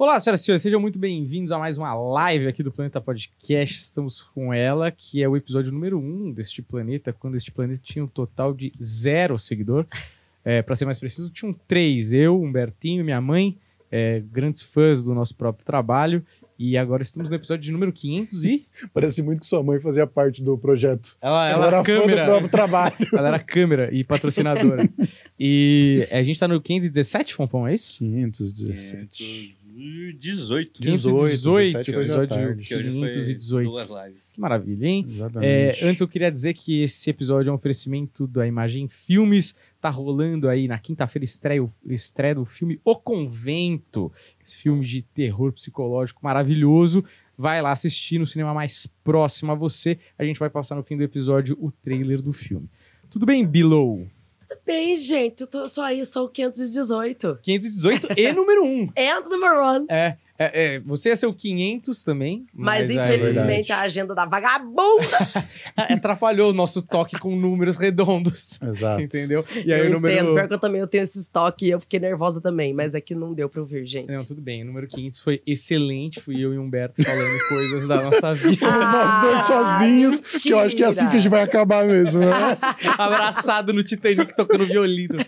Olá, senhoras e senhores, sejam muito bem-vindos a mais uma live aqui do Planeta Podcast. Estamos com ela, que é o episódio número 1 um deste planeta, quando este planeta tinha um total de zero seguidor. É, Para ser mais preciso, tinham três: eu, Humbertinho, minha mãe, é, grandes fãs do nosso próprio trabalho. E agora estamos no episódio de número 500 e. Parece muito que sua mãe fazia parte do projeto. Ela, Ela, ela, era fã do câmera. próprio trabalho. Ela era câmera e patrocinadora. e a gente tá no 517, Fonfon, é isso? 517. 18. 518, 17 hoje à episódio tarde. Que hoje foi 518. duas lives. Que maravilha, hein? É, Exatamente. antes eu queria dizer que esse episódio é um oferecimento da Imagem Filmes. Tá rolando aí na quinta-feira estreia, o- estreia do filme O Convento. Esse filme de terror psicológico maravilhoso. Vai lá assistir no cinema mais próximo a você. A gente vai passar no fim do episódio o trailer do filme. Tudo bem, Below? Bem, gente. Eu tô só aí, sou o 518. 518 e número 1. And number one. É, é, é, você ia ser o 500 também. Mas, é infelizmente verdade. a agenda da vagabunda. atrapalhou o nosso toque com números redondos. Exato. Entendeu? E aí eu o número. entendo. Pior que eu também eu tenho esse estoque e eu fiquei nervosa também. Mas é que não deu pra ouvir, gente. Não, tudo bem. O número 500 foi excelente. Fui eu e o Humberto falando coisas da nossa vida. Nós dois Ah, sozinhos, que eu acho que é assim que a gente vai acabar mesmo, né? Abraçado no Titanic tocando violino.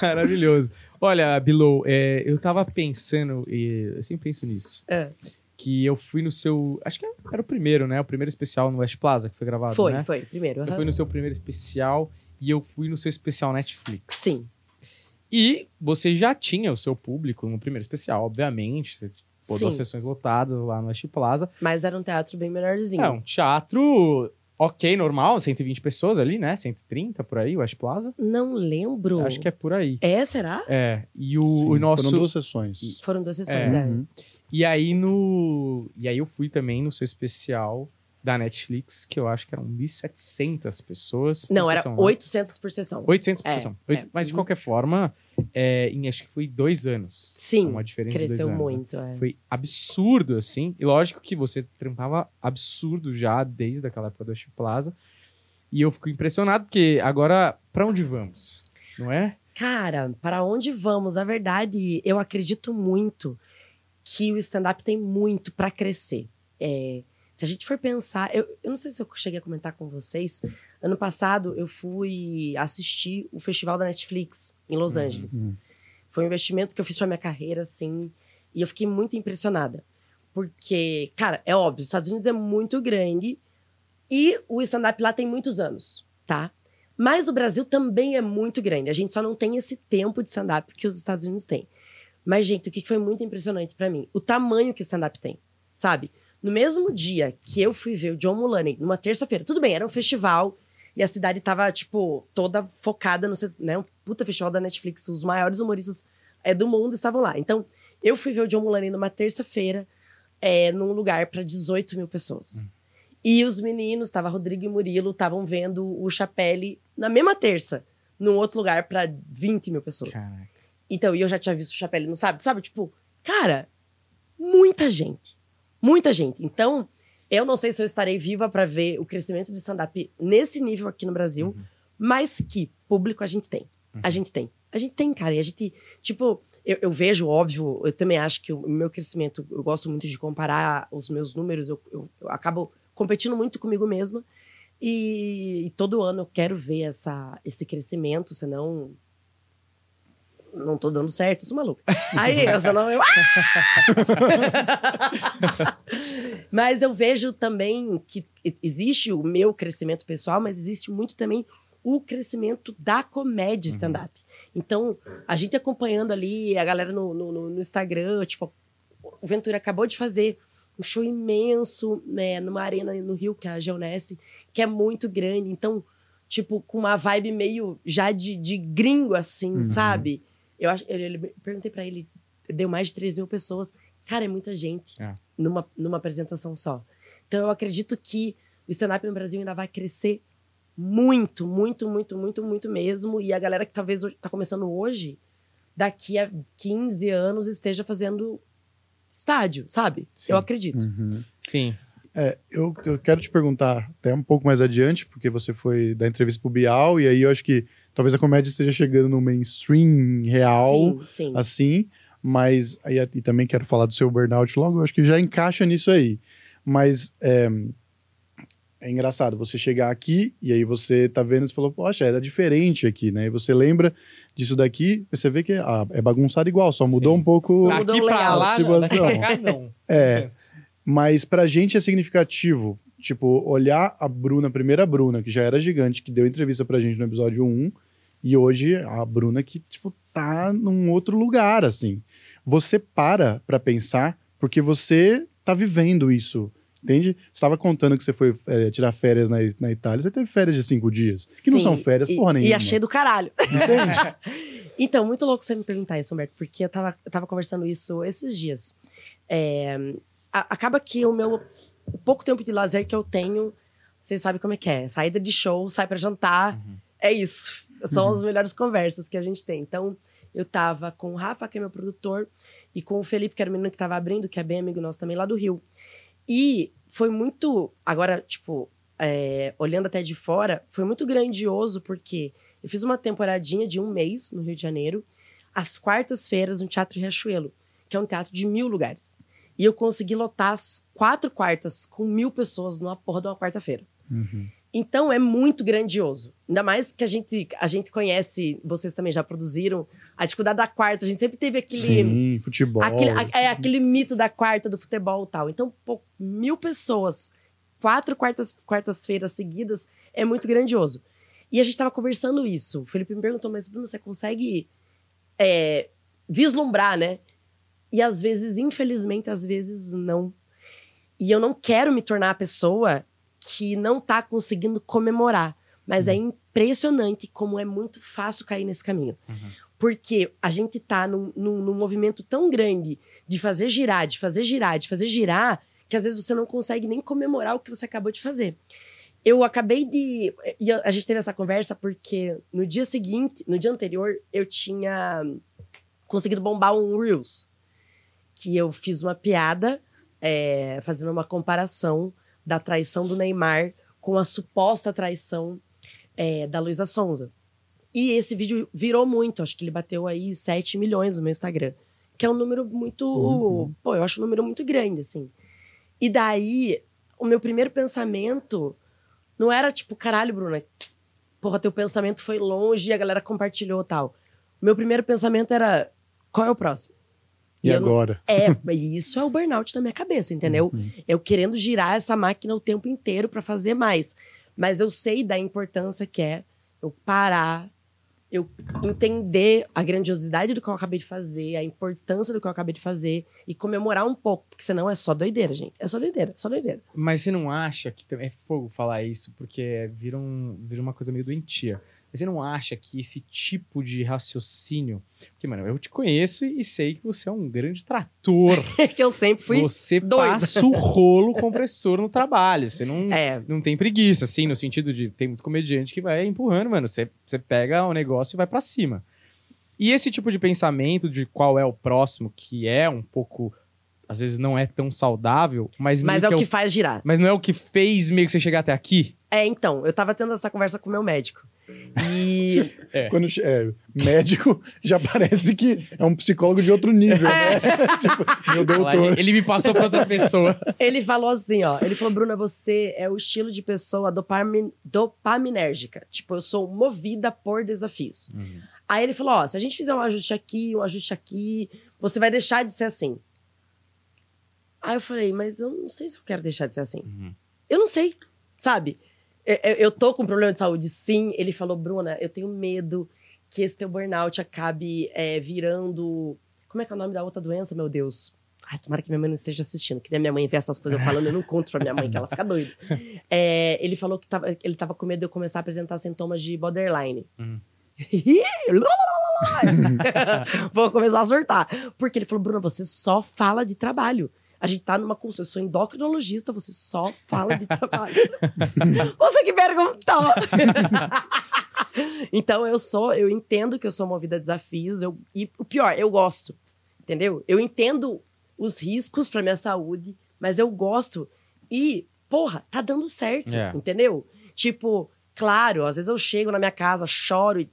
Maravilhoso. Olha, Below, é, eu tava pensando, e eu sempre penso nisso, É. que eu fui no seu. Acho que era o primeiro, né? O primeiro especial no West Plaza que foi gravado, Foi, né? foi. Primeiro. Eu aham. fui no seu primeiro especial e eu fui no seu especial Netflix. Sim. E você já tinha o seu público no primeiro especial, obviamente. Você pôs duas sessões lotadas lá no West Plaza. Mas era um teatro bem menorzinho. É um teatro ok, normal, 120 pessoas ali, né? 130 por aí, West Plaza. Não lembro. Acho que é por aí. É, será? É. E o, Sim, o nosso. Foram duas sessões. Foram duas sessões, É. é. Uhum. E aí no. E aí eu fui também no seu especial da Netflix, que eu acho que eram 1.700 pessoas. Não, era sessão, né? 800 por sessão. 800 por É, sessão. É. Mas de Uhum. qualquer forma, é, em acho que foi dois anos. Sim. Uma diferença de Cresceu dois anos, né? muito, é. Foi absurdo, assim. E lógico que você trampava absurdo já desde aquela época West Plaza. E eu fico impressionado, porque agora, pra onde vamos? Não é? Cara, para onde vamos? A verdade, eu acredito muito que o stand-up tem muito para crescer. É, se a gente for pensar, eu, eu não sei se eu cheguei a comentar com vocês. Ano passado eu fui assistir o festival da Netflix em Los Angeles. uhum. Foi um investimento que eu fiz pra minha carreira, assim, e eu fiquei muito impressionada. Porque, cara, é óbvio, os Estados Unidos é muito grande e o stand-up lá tem muitos anos, tá? Mas o Brasil também é muito grande. A gente só não tem esse tempo de stand-up que os Estados Unidos têm. Mas, gente, o que foi muito impressionante pra mim? O tamanho que o stand-up tem, sabe? No mesmo dia que eu fui ver o John Mulaney, numa terça-feira, tudo bem, era um festival e a cidade tava, tipo, toda focada no, né, um puta festival da Netflix, os maiores humoristas é, do mundo estavam lá. Então, eu fui ver o John Mulaney numa terça-feira, é, num lugar pra 18 mil pessoas. E os meninos, tava Rodrigo e Murilo, estavam vendo o Chapelle na mesma terça, num outro lugar pra 20 mil pessoas. Caraca. Então, e eu já tinha visto o Chapelle no sábado, sabe? Tipo, cara, muita gente. Muita gente. Então, eu não sei se eu estarei viva pra ver o crescimento de stand-up nesse nível aqui no Brasil, mas que público a gente tem. A gente tem. A gente tem, cara. E a gente, tipo, eu, eu vejo, óbvio, eu também acho que o meu crescimento, eu gosto muito de comparar os meus números, eu, eu- eu acabo competindo muito comigo mesma. E, e todo ano eu quero ver essa, esse crescimento, senão não tô dando certo, eu sou maluca. Aí, senão eu. mas eu vejo também que existe o meu crescimento pessoal, mas existe muito também o crescimento da comédia stand-up. Então, a gente acompanhando ali a galera no, no, no- no Instagram, tipo, o Ventura acabou de fazer um show imenso né, numa arena no Rio, que é a Geonesse, que é muito grande. Então, tipo, com uma vibe meio já de, de gringo, assim, Uhum. sabe? Eu, acho, ele, ele- perguntei pra ele, deu mais de 3 mil pessoas. Cara, é muita gente É. numa, numa apresentação só. Então, eu acredito que o stand-up no Brasil ainda vai crescer muito, muito, muito, muito, muito mesmo. E a galera que talvez hoje- tá começando hoje, daqui a 15 anos esteja fazendo estádio, sabe? Sim. Eu acredito. Uhum. Sim. É, eu, eu quero te perguntar até um pouco mais adiante, porque você foi dar entrevista pro Bial, e aí eu acho que talvez a comédia esteja chegando no mainstream real, Sim, sim. assim. Mas, aí, e também quero falar do seu burnout logo, acho que já encaixa nisso aí. Mas é, é engraçado você chegar aqui e aí você tá vendo e falou, poxa, era diferente aqui, né? E você lembra disso daqui, você vê que ah, é bagunçado igual, só mudou Sim. um pouco Daqui o pra lá, não, situação. daqui pra cá, não. É. Mas pra gente é significativo, tipo, olhar a Bruna, a primeira Bruna, que já era gigante, que deu entrevista pra gente no episódio 1, e hoje a Bruna que, tipo, tá num outro lugar, assim. Você para pra pensar, porque você tá vivendo isso, entende? Você estava contando que você foi é, tirar férias na, na Itália, você teve férias de cinco dias, que não Sim, são férias, e, porra nenhuma. E achei do caralho. Entende? Então, muito louco você me perguntar isso, Humberto, porque eu tava, eu tava conversando isso esses dias. É, a- acaba que o meu o pouco tempo de lazer que eu tenho, vocês sabem como é que é. Saída de show, sai pra jantar, é isso. São as melhores conversas que a gente tem. Então, eu tava com o Rafa, que é meu produtor, e com o Felipe, que era o menino que tava abrindo, que é bem amigo nosso também lá do Rio. E foi muito. Agora, tipo, é, olhando até de fora, foi muito grandioso, porque eu fiz uma temporadinha de um mês no Rio de Janeiro, às quartas-feiras, no Teatro Riachuelo, que é um teatro de mil lugares. E eu consegui lotar as quatro quartas com mil pessoas numa porra de uma quarta-feira. Uhum. Então é muito grandioso. Ainda mais que a gente, a gente conhece, vocês também já produziram, a dificuldade da quarta. A gente sempre teve aquele. Sim, futebol. Aquele, a- é aquele mito da quarta do futebol e tal. Então, pô, mil pessoas, quatro quartas- quartas-feiras seguidas, é muito grandioso. E a gente tava conversando isso. O Felipe me perguntou, mas Bruno, você consegue é, vislumbrar, né? E às vezes, infelizmente, às vezes não. E eu não quero me tornar a pessoa que não tá conseguindo comemorar. Mas é impressionante como é muito fácil cair nesse caminho. Porque a gente tá num, num, num movimento tão grande de fazer girar, de fazer girar, de fazer girar, que às vezes você não consegue nem comemorar o que você acabou de fazer. Eu acabei de. E a gente teve essa conversa porque no dia seguinte, no dia anterior, eu tinha conseguido bombar um Reels. Que eu fiz uma piada é, fazendo uma comparação da traição do Neymar com a suposta traição é, da Luísa Sonza. E esse vídeo virou muito, acho que ele bateu aí 7 milhões no meu Instagram. Que é um número muito. Uhum. Pô, eu acho um número muito grande, assim. E daí, o meu primeiro pensamento não era tipo, caralho, Bruna, porra, teu pensamento foi longe e a galera compartilhou tal. O meu primeiro pensamento era: qual é o próximo? E não- agora? É, e isso é o burnout da minha cabeça, entendeu? Eu querendo girar essa máquina o tempo inteiro pra fazer mais. Mas eu sei da importância que é eu parar, eu entender a grandiosidade do que eu acabei de fazer, a importância do que eu acabei de fazer e comemorar um pouco, porque senão é só doideira, gente. É só doideira, só doideira. Mas você não acha que é fogo falar isso, porque vira, um, vira uma coisa meio doentia. Mas você não acha que esse tipo de raciocínio. Porque, mano, eu te conheço e sei que você é um grande trator. que eu sempre fui. você doida. passa o rolo compressor no trabalho. Você não, É, não tem preguiça, assim, no sentido de tem muito comediante que vai empurrando, mano. Você, você pega o negócio e vai pra cima. E esse tipo de pensamento de qual é o próximo, que é um pouco. Às vezes não é tão saudável, mas, mas é o que que faz girar. mas não é o que fez meio que você chegar até aqui? É, então, eu tava tendo essa conversa com o meu médico. E Quando é, médico, já parece que é um psicólogo de outro nível, né? tipo, meu doutor. Ele me passou pra outra pessoa. ele falou assim, ó. Ele falou, Bruna, você é o estilo de pessoa dopamin, dopaminérgica. Tipo, eu sou movida por desafios. Aí ele falou, ó, se a gente fizer um ajuste aqui, um ajuste aqui, você vai deixar de ser assim. Aí eu falei, mas eu não sei se eu quero deixar de ser assim. Eu não sei, sabe? Eu, eu- tô com problema de saúde, sim. Ele falou, Bruna, eu tenho medo que esse teu burnout acabe é, virando. Como é que é o nome da outra doença, meu Deus? Ai, tomara que minha mãe não esteja assistindo, que daí minha mãe vê essas coisas eu falando, eu não conto pra minha mãe, que ela fica doida. É, ele falou que tava, ele tava com medo de eu começar a apresentar sintomas de borderline. Hum. Vou começar a surtar. Porque ele falou, Bruna, você só fala de trabalho. A gente tá numa consulta, eu sou endocrinologista, você só fala de trabalho. você que perguntou. então eu sou, eu entendo que eu sou movida a desafios, eu, e o pior, eu gosto. Entendeu? Eu entendo os riscos pra minha saúde, mas eu gosto. E, porra, tá dando certo, É. entendeu? Tipo, claro, às vezes eu chego na minha casa, choro e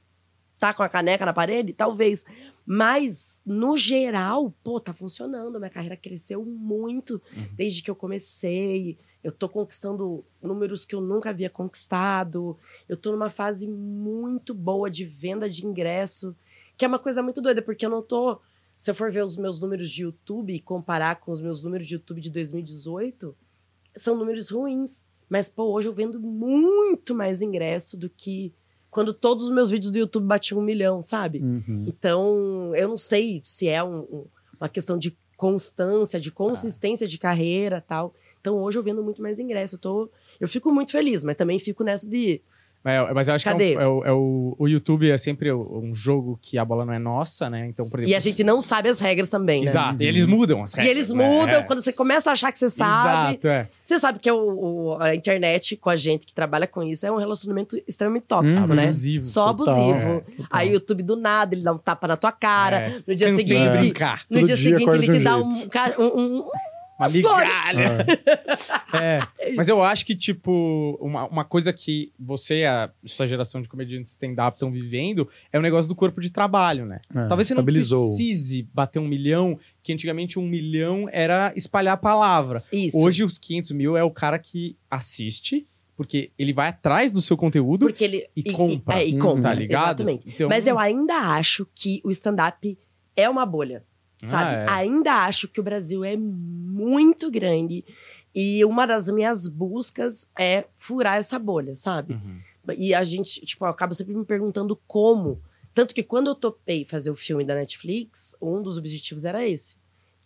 tá com a caneca na parede, talvez. Mas, no geral, pô, tá funcionando. Minha carreira cresceu muito Uhum. desde que eu comecei. Eu tô conquistando números que eu nunca havia conquistado. Eu tô numa fase muito boa de venda de ingresso, que é uma coisa muito doida, porque eu não tô. Se eu for ver os meus números de YouTube e comparar com os meus números de YouTube de 2018, são números ruins. Mas, pô, hoje eu vendo muito mais ingresso do que quando todos os meus vídeos do YouTube batiam um milhão, sabe? Uhum. Então, eu não sei se é um- um- uma questão de constância, de consistência de carreira tal. Então, hoje eu vendo muito mais ingresso. Eu, tô, eu fico muito feliz, mas também fico nessa de. Mas, mas eu acho Cadê? que é, um- é o, é o- o YouTube é sempre um jogo que a bola não é nossa, né? Então, por exemplo. E a gente não sabe as regras também, né? Exato. E eles mudam as E regras. eles né? mudam, É. quando você começa a achar que você sabe. Exato, é. Você sabe que é o, o- a internet com a gente que trabalha com isso é um relacionamento extremamente tóxico, Uhum. né? Abusivo. Só Total, abusivo. é, total. Aí o YouTube do nada, ele dá um tapa na tua cara. É. No dia Cansei seguinte. brincar. No Todo dia dia seguinte, ele te um dá um, um, um- Uma migalha. É. É Mas isso. eu acho que, tipo, uma, uma coisa que você e a sua geração de comediantes stand-up estão vivendo é o negócio do corpo de trabalho, né? É, Talvez você não precise bater um milhão, que antigamente um milhão era espalhar a palavra. Isso. Hoje os 500 mil é o cara que assiste, porque ele vai atrás do seu conteúdo Porque ele. e, compra. é, e compra. Tá ligado? Exatamente. Então, Mas eu ainda acho que o stand-up é uma bolha. Sabe? Ah, é. Ainda acho que o Brasil é muito grande. E uma das minhas buscas é furar essa bolha, sabe? Uhum. E a gente, tipo, eu acabo sempre me perguntando como. Tanto que quando eu topei fazer o filme da Netflix, um dos objetivos era esse.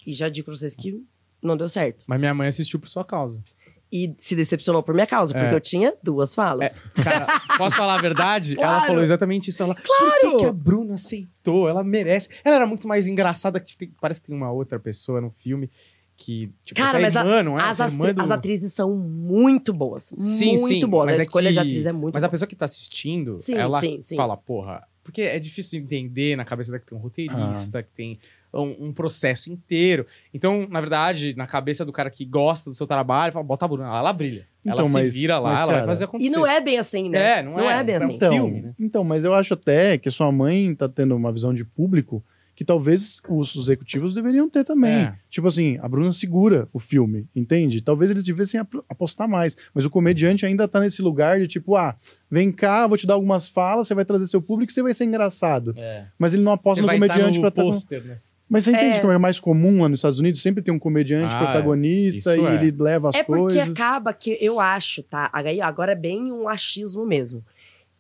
E já digo pra vocês que não deu certo. Mas minha mãe assistiu por sua causa. E se decepcionou por minha causa, porque É. eu tinha duas falas. Cara, posso falar a verdade? Ela Claro. falou exatamente isso. Ela, Claro. Por que, que a Bruna aceitou? Ela merece. Ela era muito mais engraçada que tem- parece que tem uma outra pessoa no filme que tipo Cara, mas a- irmã, não é? As, do- as atrizes são muito boas. Sim, muito sim, boas. mas a é escolha de que- atriz é muito Mas a boa. pessoa que tá assistindo, Sim, ela sim, sim. fala, porra, porque é difícil entender na cabeça dela que tem um roteirista, Ah. que tem um, um processo inteiro. Então, na verdade, na cabeça do cara que gosta do seu trabalho, fala, bota a Bruna, lá, ela brilha. ela Então, se mas- vira lá, mas, ela vai cara, fazer acontecer. E não é bem assim, né? É, não é. bem É assim. Então, filme, né? então, mas eu acho até que a sua mãe tá tendo uma visão de público que talvez os executivos deveriam ter também. É. Tipo assim, a Bruna segura o filme, entende? Talvez eles devessem ap- apostar mais. Mas o comediante ainda tá nesse lugar de tipo, ah, vem cá, vou te dar algumas falas, você vai trazer seu público você vai ser engraçado. É. Mas ele não aposta Você no vai estar comediante no pra estar. pôster, né? Mas você entende É. como é mais comum lá nos Estados Unidos? Sempre tem um comediante Ah, protagonista e é. ele leva as É porque coisas. acaba que eu acho, tá? Aí Agora é bem um achismo mesmo.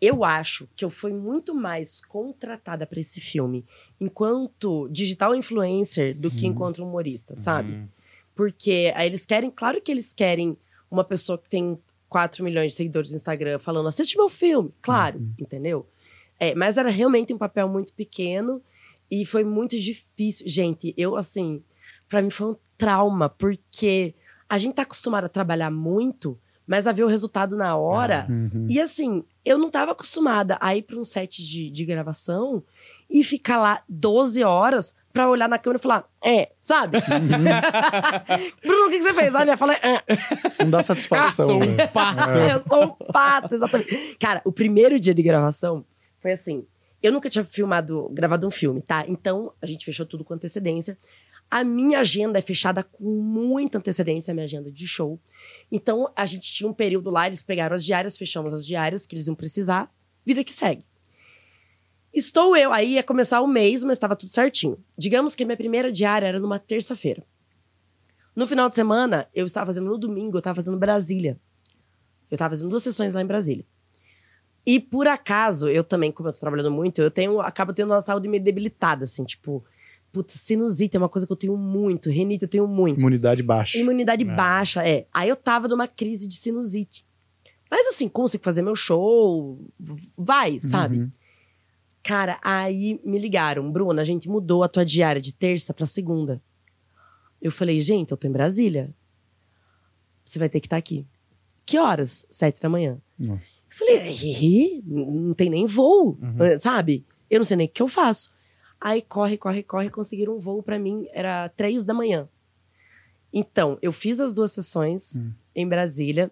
Eu acho que eu fui muito mais contratada pra esse filme enquanto digital influencer do que Uhum. enquanto humorista, sabe? Hum. Porque aí eles querem, claro que eles querem uma pessoa que tem 4 milhões de seguidores no Instagram falando, assiste meu filme, claro, Uhum. entendeu? É, mas era realmente um papel muito pequeno e foi muito difícil. Gente, eu, assim, pra mim foi um trauma, porque a gente tá acostumado a trabalhar muito, mas a ver o resultado na hora. Uhum. E assim, eu não tava acostumada a ir pra um set de, de gravação e ficar lá 12 horas pra olhar na câmera e falar, é, sabe? Bruno, o que, que você fez? Ah, minha fala é, "Ah." Não dá Ah, satisfação. sou né? um pato. É. eu sou um pato, exatamente. Cara, o primeiro dia de gravação foi assim. Eu nunca tinha filmado, gravado um filme, tá? Então, a gente fechou tudo com antecedência. A minha agenda é fechada com muita antecedência, a minha agenda de show. Então, a gente tinha um período lá, eles pegaram as diárias, fechamos as diárias que eles iam precisar, vida que segue. Estou eu, aí ia começar o mês, mas estava tudo certinho. Digamos que minha primeira diária era numa terça-feira. No final de semana, eu estava fazendo no domingo, eu estava fazendo Brasília. Eu estava fazendo duas sessões lá em Brasília. E por acaso, eu também, como eu tô trabalhando muito, eu tenho, acabo tendo uma saúde meio debilitada, assim, tipo, puta, sinusite é uma coisa que eu tenho muito, renite eu tenho muito. Imunidade baixa. Imunidade É. baixa, é. Aí eu tava numa crise de sinusite. Mas assim, consigo fazer meu show, vai, sabe? Uhum. Cara, aí me ligaram, Bruna, a gente mudou a tua diária de terça pra segunda. Eu falei, gente, eu tô em Brasília. Você vai ter que estar aqui. Que horas? Sete da manhã. Nossa. Eu falei, "Ih, não tem nem voo, Uhum. sabe? Eu não sei nem o que eu faço. Aí corre, corre, corre, conseguiram um voo pra mim, era três da manhã. Então, eu fiz as duas sessões Hum. em Brasília.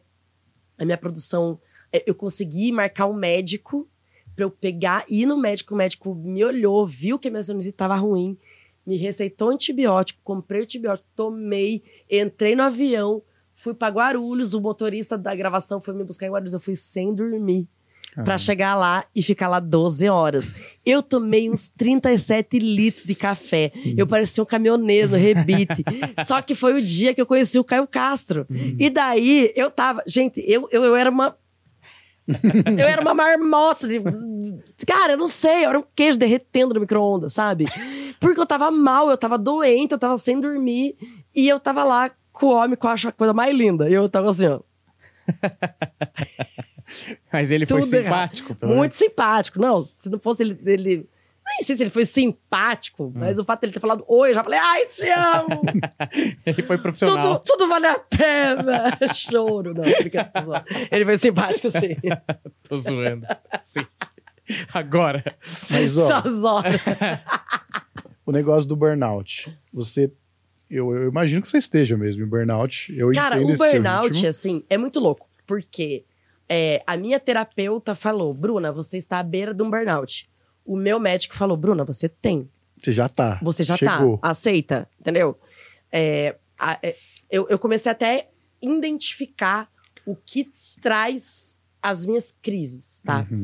A minha produção, eh, eu consegui marcar um médico pra eu pegar, ir no médico, o médico me olhou, viu que a minha sinusite tava ruim, me receitou antibiótico, comprei antibiótico, tomei, entrei no avião, fui pra Guarulhos, o motorista da gravação foi me buscar em Guarulhos, eu fui sem dormir. Pra chegar lá e ficar lá 12 horas. Eu tomei uns 37 litros de café. Eu parecia um caminhoneiro no rebite. Só que foi o dia que eu conheci o Caio Castro. E daí eu tava. Gente, eu, eu, eu era uma. Eu era uma marmota. De, cara, eu não sei, eu era um queijo derretendo no micro-ondas, sabe? Porque eu tava mal, eu tava doente, eu tava sem dormir. E eu tava lá com o homem que eu acho a coisa mais linda. E eu tava assim, ó. Mas ele foi Tudo errado. simpático, pelo Muito simpático. Não, se não fosse ele. ele nem sei se ele foi simpático, mas o fato dele ter falado oi, eu já falei, ai, te amo! Ele foi profissional. tudo, tudo vale a pena! Choro, não, brincadeira. só. Ele foi simpático, sim. Tô zoando. Sim. Agora. Mas, ó, horas. o negócio do burnout. Você. Eu, eu imagino que você esteja mesmo em burnout. Eu Cara, o burnout, assim, é muito louco, porque é, a minha terapeuta falou, Bruna, você está à beira de um burnout. O meu médico falou, Bruna, você tem. Você já tá. Você já Chegou. tá, aceita, entendeu? É, a- é, eu, eu comecei até a identificar o que traz as minhas crises, tá? Uhum.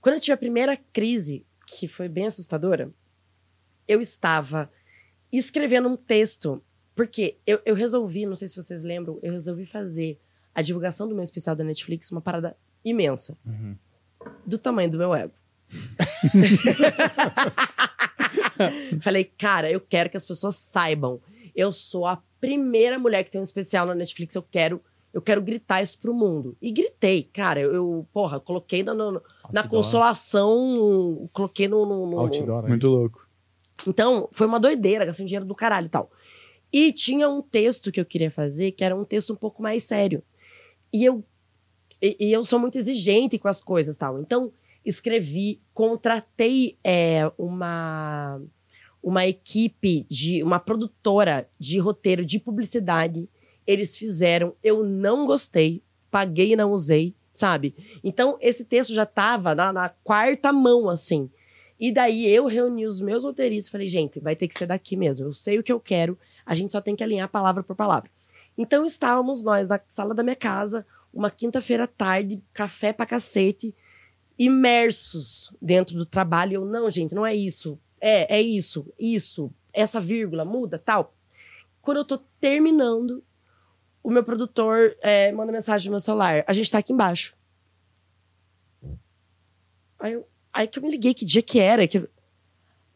Quando eu tive a primeira crise, que foi bem assustadora, eu estava escrevendo um texto, porque eu, eu resolvi, não sei se vocês lembram, eu resolvi fazer a divulgação do meu especial da Netflix uma parada imensa. Uhum. Do tamanho do meu ego. Falei, cara, eu quero que as pessoas saibam. Eu sou a primeira mulher que tem um especial na Netflix. Eu quero, eu quero gritar isso pro mundo. E gritei, cara. Eu, eu, porra, coloquei no- no- na consolação, coloquei no, no- no- Outdoor, né? Muito louco. Então, foi uma doideira, gastei um dinheiro do caralho e tal. E tinha um texto que eu queria fazer, que era um texto um pouco mais sério. E eu, e, e eu sou muito exigente com as coisas tal. Então, escrevi, contratei é, uma, uma equipe de uma produtora de roteiro de publicidade. Eles fizeram, eu não gostei, paguei e não usei, sabe? Então, esse texto já tava na, na quarta mão, assim. E daí eu reuni os meus roteiristas e falei, gente, vai ter que ser daqui mesmo. Eu sei o que eu quero, a gente só tem que alinhar palavra por palavra. Então estávamos nós na sala da minha casa, uma quinta-feira tarde, café pra cacete, imersos dentro do trabalho. Eu, não, gente, não é isso. É, é isso, isso, essa vírgula, muda, tal. Quando eu tô terminando, o meu produtor é, manda mensagem no meu celular. A gente tá aqui embaixo. Aí, eu, aí que eu me liguei que dia que era. Que eu,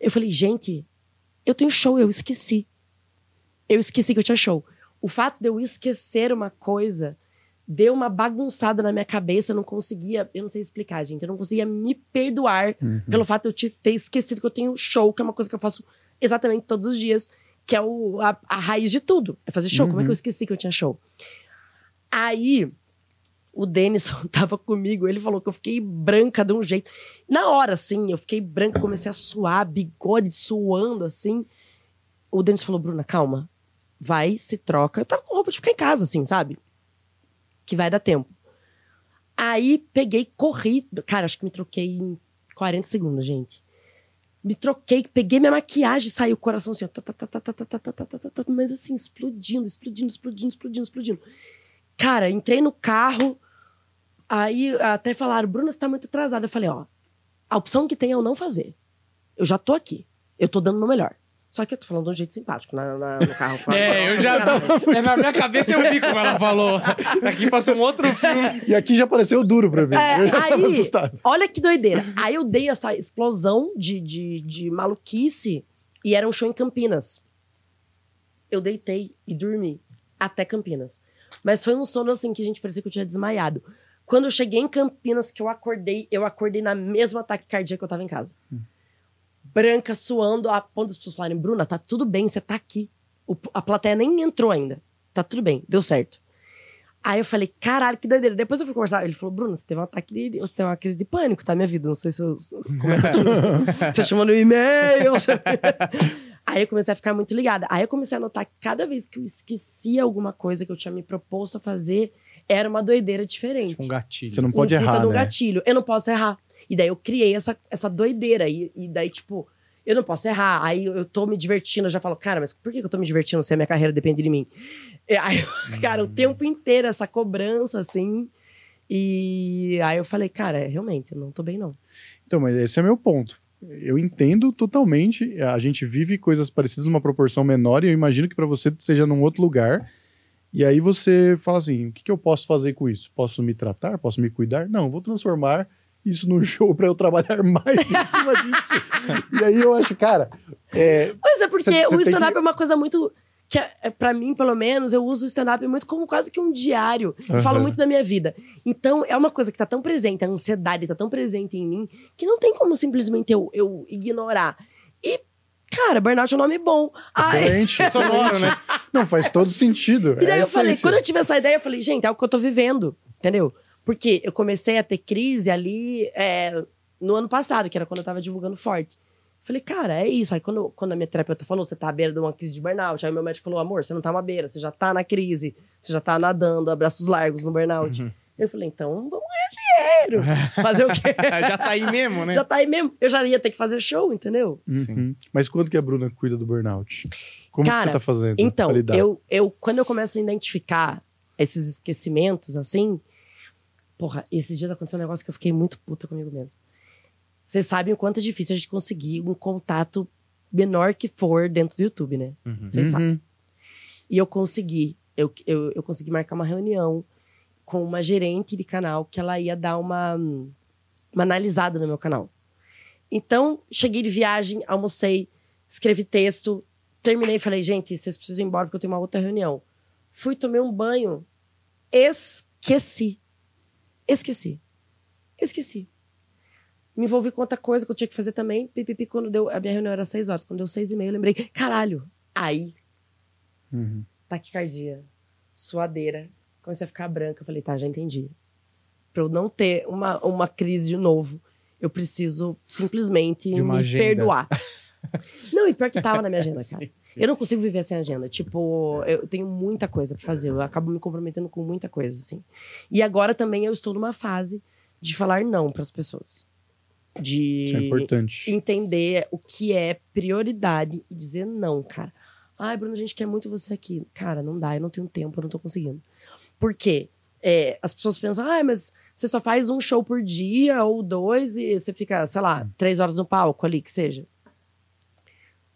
eu falei, gente, eu tenho show, eu esqueci. Eu esqueci que eu tinha show. O fato de eu esquecer uma coisa deu uma bagunçada na minha cabeça, eu não conseguia, eu não sei explicar, gente, eu não conseguia me perdoar pelo fato de eu te- ter esquecido que eu tenho show, que é uma coisa que eu faço exatamente todos os dias, que é o, a, a raiz de tudo, é fazer show. Como é que eu esqueci que eu tinha show? Aí, o Denison tava comigo, ele falou que eu fiquei branca de um jeito. Na hora, assim, eu fiquei branca, comecei a suar, bigode suando, assim. O Denison falou, Bruna, calma. Vai, se troca. Eu tava com roupa de ficar em casa, assim, sabe? Que vai dar tempo. Aí, peguei, corri. Cara, acho que me troquei em 40 segundos, gente. Me troquei, peguei minha maquiagem e saiu o coração assim, ó, tá, tá, tá, tá, tá, tá, tá, tá, tá, tá, tá, mas assim, explodindo, explodindo, explodindo, explodindo, explodindo. Cara, entrei no carro, aí até falaram, Bruna, você tá muito atrasada. Eu falei, ó, a opção que tem é eu não fazer. Eu já tô aqui. Eu tô dando o meu melhor. Só que eu tô falando de um jeito simpático na, na- no carro. É, eu já tava. É, na minha cabeça eu vi como ela falou. Aqui passou um outro filme. E aqui já pareceu duro pra mim. É, eu já tava aí, assustado. olha que doideira. Aí eu dei essa explosão de, de, de maluquice e era um show em Campinas. Eu deitei e dormi até Campinas. Mas foi um sono assim que a gente parecia que eu tinha desmaiado. Quando eu cheguei em Campinas, que eu acordei, eu acordei na mesma ataque cardíaco que eu tava em casa. Branca, suando, a ponto das pessoas falarem, Bruna, tá tudo bem, você tá aqui. O- a plateia nem entrou ainda. Tá tudo bem, deu certo. Aí eu falei, caralho, que doideira. Depois eu fui conversar. Ele falou, Bruno, você teve um ataque de. Você teve uma crise de pânico, tá, minha vida? Não sei se eu. Como é que eu Você mandou um e-mail. Aí eu comecei a ficar muito ligada. Aí eu comecei a notar que cada vez que eu esquecia alguma coisa que eu tinha me proposto a fazer, era uma doideira diferente. Um gatilho. Você não pode um errar, um né? gatilho. Eu não posso errar. E daí eu criei essa, essa doideira. E, e daí, tipo, eu não posso errar. Aí eu tô me divertindo, eu já falo, cara, mas por que eu tô me divertindo se a minha carreira depende de mim? E aí, cara, o tempo inteiro, essa cobrança, assim. E aí eu falei, cara, realmente, eu não tô bem, não. Então, mas esse é meu ponto. Eu entendo totalmente. A gente vive coisas parecidas numa proporção menor e eu imagino que para você seja num outro lugar. E aí você fala assim: o que, que eu posso fazer com isso? Posso me tratar? Posso me cuidar? Não, vou transformar isso num show para eu trabalhar mais em cima disso. e aí eu acho, cara. É, Mas é porque Cê- cê o stand-up que- é uma coisa muito. Que é, é, pra mim, pelo menos, eu uso o stand-up muito como quase que um diário. Eu falo muito da minha vida. Então, é uma coisa que tá tão presente, a ansiedade tá tão presente em mim, que não tem como simplesmente eu, eu ignorar. Cara, burnout é um nome bom. Ai, excelente. sonoro, excelente. Não, faz todo sentido. E daí É eu falei, quando eu tive essa ideia, eu falei, gente, é o que eu tô vivendo, entendeu? Porque eu comecei a ter crise ali é, no ano passado, que era quando eu tava divulgando forte. Falei, cara, é isso. Aí quando, quando a minha terapeuta falou, você tá à beira de uma crise de burnout, aí meu médico falou, amor, você não tá uma beira, você já tá na crise, você já tá nadando, abraços largos no burnout. Uhum. Eu falei, então vamos ganhar dinheiro. Fazer o quê? Já tá aí mesmo, né? já tá aí mesmo. Eu já ia ter que fazer show, entendeu? Sim. Uhum. Mas quando que a Bruna cuida do burnout? Como que Cara, você tá fazendo? Então, eu, eu, quando eu começo a identificar esses esquecimentos, assim. Porra, esse dia aconteceu um negócio que eu fiquei muito puta comigo mesmo. Vocês sabem o quanto é difícil a gente conseguir um contato menor que for dentro do YouTube, né? Uhum. Vocês sabem. Uhum. E eu consegui. Eu, eu, eu consegui marcar uma reunião com uma gerente de canal que ela ia dar uma, uma analisada no meu canal. Então, cheguei de viagem, almocei, escrevi texto, terminei e falei, gente, vocês precisam ir embora porque eu tenho uma outra reunião. Fui, tomei um banho, esqueci. Esqueci. Esqueci. Me envolvi com outra coisa que eu tinha que fazer também. Pipipi, quando deu. A minha reunião era seis horas. Quando deu seis e meia, eu lembrei, caralho. Aí, Uhum. taquicardia, suadeira. Comecei a ficar branca. Eu falei, tá, já entendi. Pra eu não ter uma, uma crise de novo, eu preciso simplesmente me agenda. perdoar. não, e pior que tava na minha agenda, cara. Sim, sim. Eu não consigo viver sem agenda. Tipo, eu tenho muita coisa pra fazer. Eu acabo me comprometendo com muita coisa, assim. E agora também eu estou numa fase de falar não pras pessoas. De é entender o que é prioridade e dizer não, cara. Ai, Bruno, a gente quer muito você aqui. Cara, não dá, eu não tenho tempo, eu não tô conseguindo. Por quê? É, as pessoas pensam, ah, mas você só faz um show por dia ou dois e você fica, sei lá, três horas no palco ali, que seja.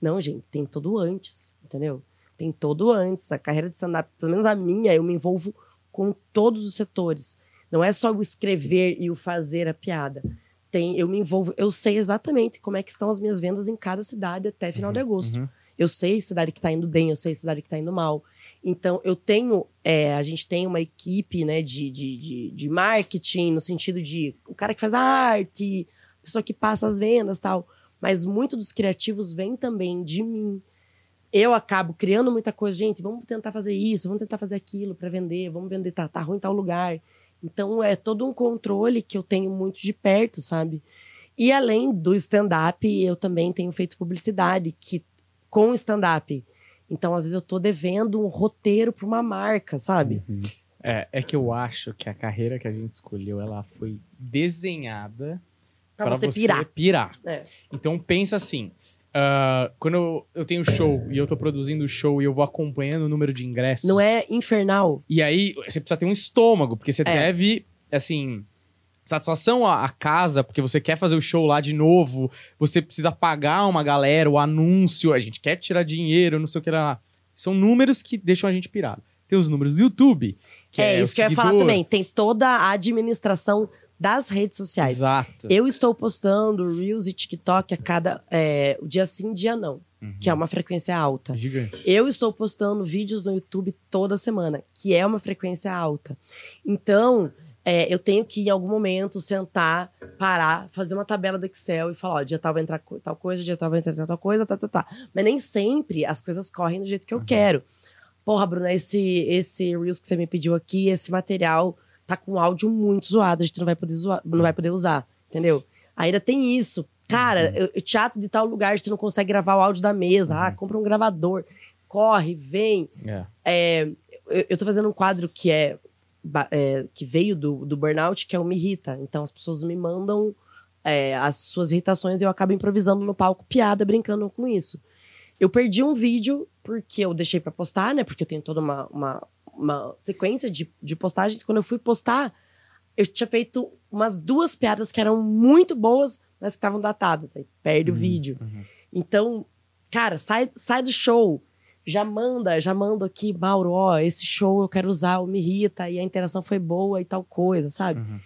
Não, gente, tem todo antes, entendeu? Tem todo antes. A carreira de stand-up, pelo menos a minha, eu me envolvo com todos os setores. Não é só o escrever e o fazer a piada. Tem, eu me envolvo, eu sei exatamente como é que estão as minhas vendas em cada cidade até final de agosto. uhum. Eu sei cidade que tá indo bem, eu sei cidade que tá indo mal. Então, eu tenho, é, a gente tem uma equipe, né, de, de, de, de marketing, no sentido de o cara que faz a arte, a pessoa que passa as vendas tal. Mas muito dos criativos vem também de mim. Eu acabo criando muita coisa. Gente, vamos tentar fazer isso, vamos tentar fazer aquilo para vender, vamos vender, tá, tá ruim tal lugar. Então, é todo um controle que eu tenho muito de perto, sabe? E além do stand-up, eu também tenho feito publicidade, que com stand-up. Então, às vezes, eu tô devendo um roteiro para uma marca, sabe? Uhum. É, é que eu acho que a carreira que a gente escolheu, ela foi desenhada pra você você pirar. pirar. É. Então pensa assim, ah, quando eu, eu tenho show e eu tô produzindo o show e eu vou acompanhando o número de ingressos. Não é infernal? E aí você precisa ter um estômago, porque você É. deve, assim, satisfação à, à casa, porque você quer fazer o show lá de novo, você precisa pagar uma galera, o anúncio, a gente quer tirar dinheiro, não sei o que lá. São números que deixam a gente pirado. Tem os números do YouTube, que é, é, isso o que eu ia falar também. Tem toda a administração das redes sociais. Exato. Eu estou postando Reels e TikTok a cada. É, dia sim, dia não. Uhum. Que é uma frequência alta. Gigante. Eu estou postando vídeos no YouTube toda semana, que é uma frequência alta. Então, é, eu tenho que, em algum momento, sentar, parar, fazer uma tabela do Excel e falar: ó, dia tal vai entrar tal coisa, dia tal vai entrar tal coisa, tá, tá, tá. Mas nem sempre as coisas correm do jeito que eu quero. Porra, Bruna, esse, esse Reels que você me pediu aqui, esse material tá com áudio muito zoado, a gente não vai poder, zoar, não vai poder usar, entendeu? Ainda tem isso. Cara, eu teatro de tal lugar, a gente não consegue gravar o áudio da mesa. Ah, compra um gravador. Corre, vem. É. É, eu, eu tô fazendo um quadro que é, é, que veio do, do burnout, que é o Me Irrita. Então as pessoas me mandam é, as suas irritações, eu acabo improvisando no palco piada, brincando com isso. Eu perdi um vídeo porque eu deixei pra postar, né? Porque eu tenho toda uma, uma, uma sequência de, de postagens. Quando eu fui postar, eu tinha feito umas duas piadas que eram muito boas, mas que estavam datadas. Aí perde o vídeo. uhum. Então, cara, sai, sai do show. Já manda, já manda aqui, Mauro, ó, esse show eu quero usar, Me Irrita, e a interação foi boa e tal coisa, sabe? Uhum.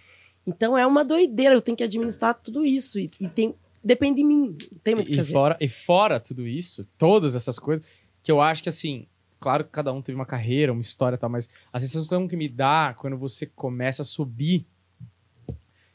Então é uma doideira, eu tenho que administrar tudo isso. E, e tem, depende de mim, tem muito o que E, e fazer. fora, e fora tudo isso, todas essas coisas, que eu acho que assim, claro que cada um teve uma carreira, uma história e tal, mas a sensação que me dá quando você começa a subir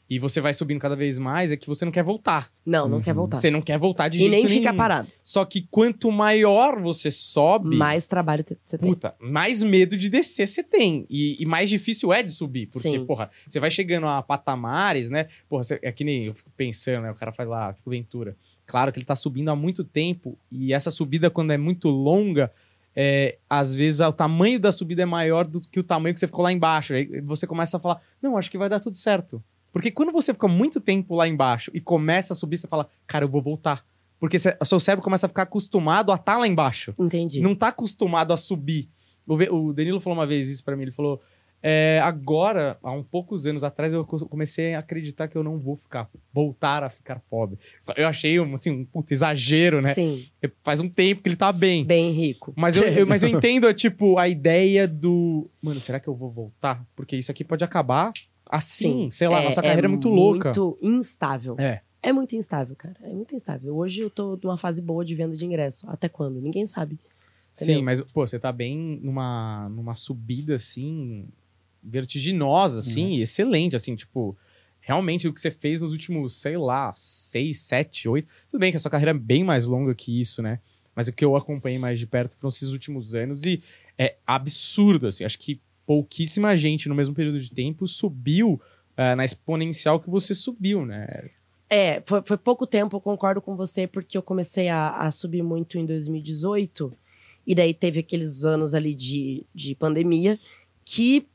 e você vai subindo cada vez mais é que você não quer voltar. Não, não quer voltar. Você não quer voltar de E jeito nem nenhum. fica parado. Só que quanto maior você sobe, Mais trabalho você tem. puta, mais medo de descer você tem. E, e mais difícil é de subir. Porque, Sim. porra, você vai chegando a patamares, né? Porra, você- é que nem eu fico pensando, né? O cara faz lá, tipo, Ventura. Claro que ele tá subindo há muito tempo. E essa subida, quando é muito longa, é, às vezes o tamanho da subida é maior do que o tamanho que você ficou lá embaixo. Aí você começa a falar, não, acho que vai dar tudo certo. Porque quando você fica muito tempo lá embaixo e começa a subir, você fala, cara, eu vou voltar. Porque o seu cérebro começa a ficar acostumado a estar lá embaixo Entendi. não tá acostumado a subir. O, Danilo falou uma vez isso pra mim, ele falou, é, agora, há um poucos anos atrás, eu co- comecei a acreditar que eu não vou ficar, voltar a ficar pobre. Eu achei, um, assim, um puta exagero, né? Sim, Faz um tempo que ele tá bem. bem rico. Mas eu, eu- mas eu entendo, tipo, a ideia do... Mano, será que eu vou voltar? Porque isso aqui pode acabar assim, sei lá, nossa carreira é muito louca. muito instável. É. É muito instável, cara. É muito instável. Hoje eu tô numa fase boa de venda de ingresso. Até quando? Ninguém sabe. Sim, Entendeu? mas, pô, você tá bem numa, numa subida, assim, vertiginosa, assim, e excelente, assim, tipo, realmente o que você fez nos últimos, sei lá, seis, sete, oito. Tudo bem que a sua carreira é bem mais longa que isso, né? Mas o que eu acompanhei mais de perto foram esses últimos anos e é absurdo, assim. Acho que pouquíssima gente no mesmo período de tempo subiu eh, na exponencial que você subiu, né? É, foi, foi pouco tempo, eu concordo com você, porque eu comecei a, a subir muito em 2018. E daí teve aqueles anos ali de, de pandemia que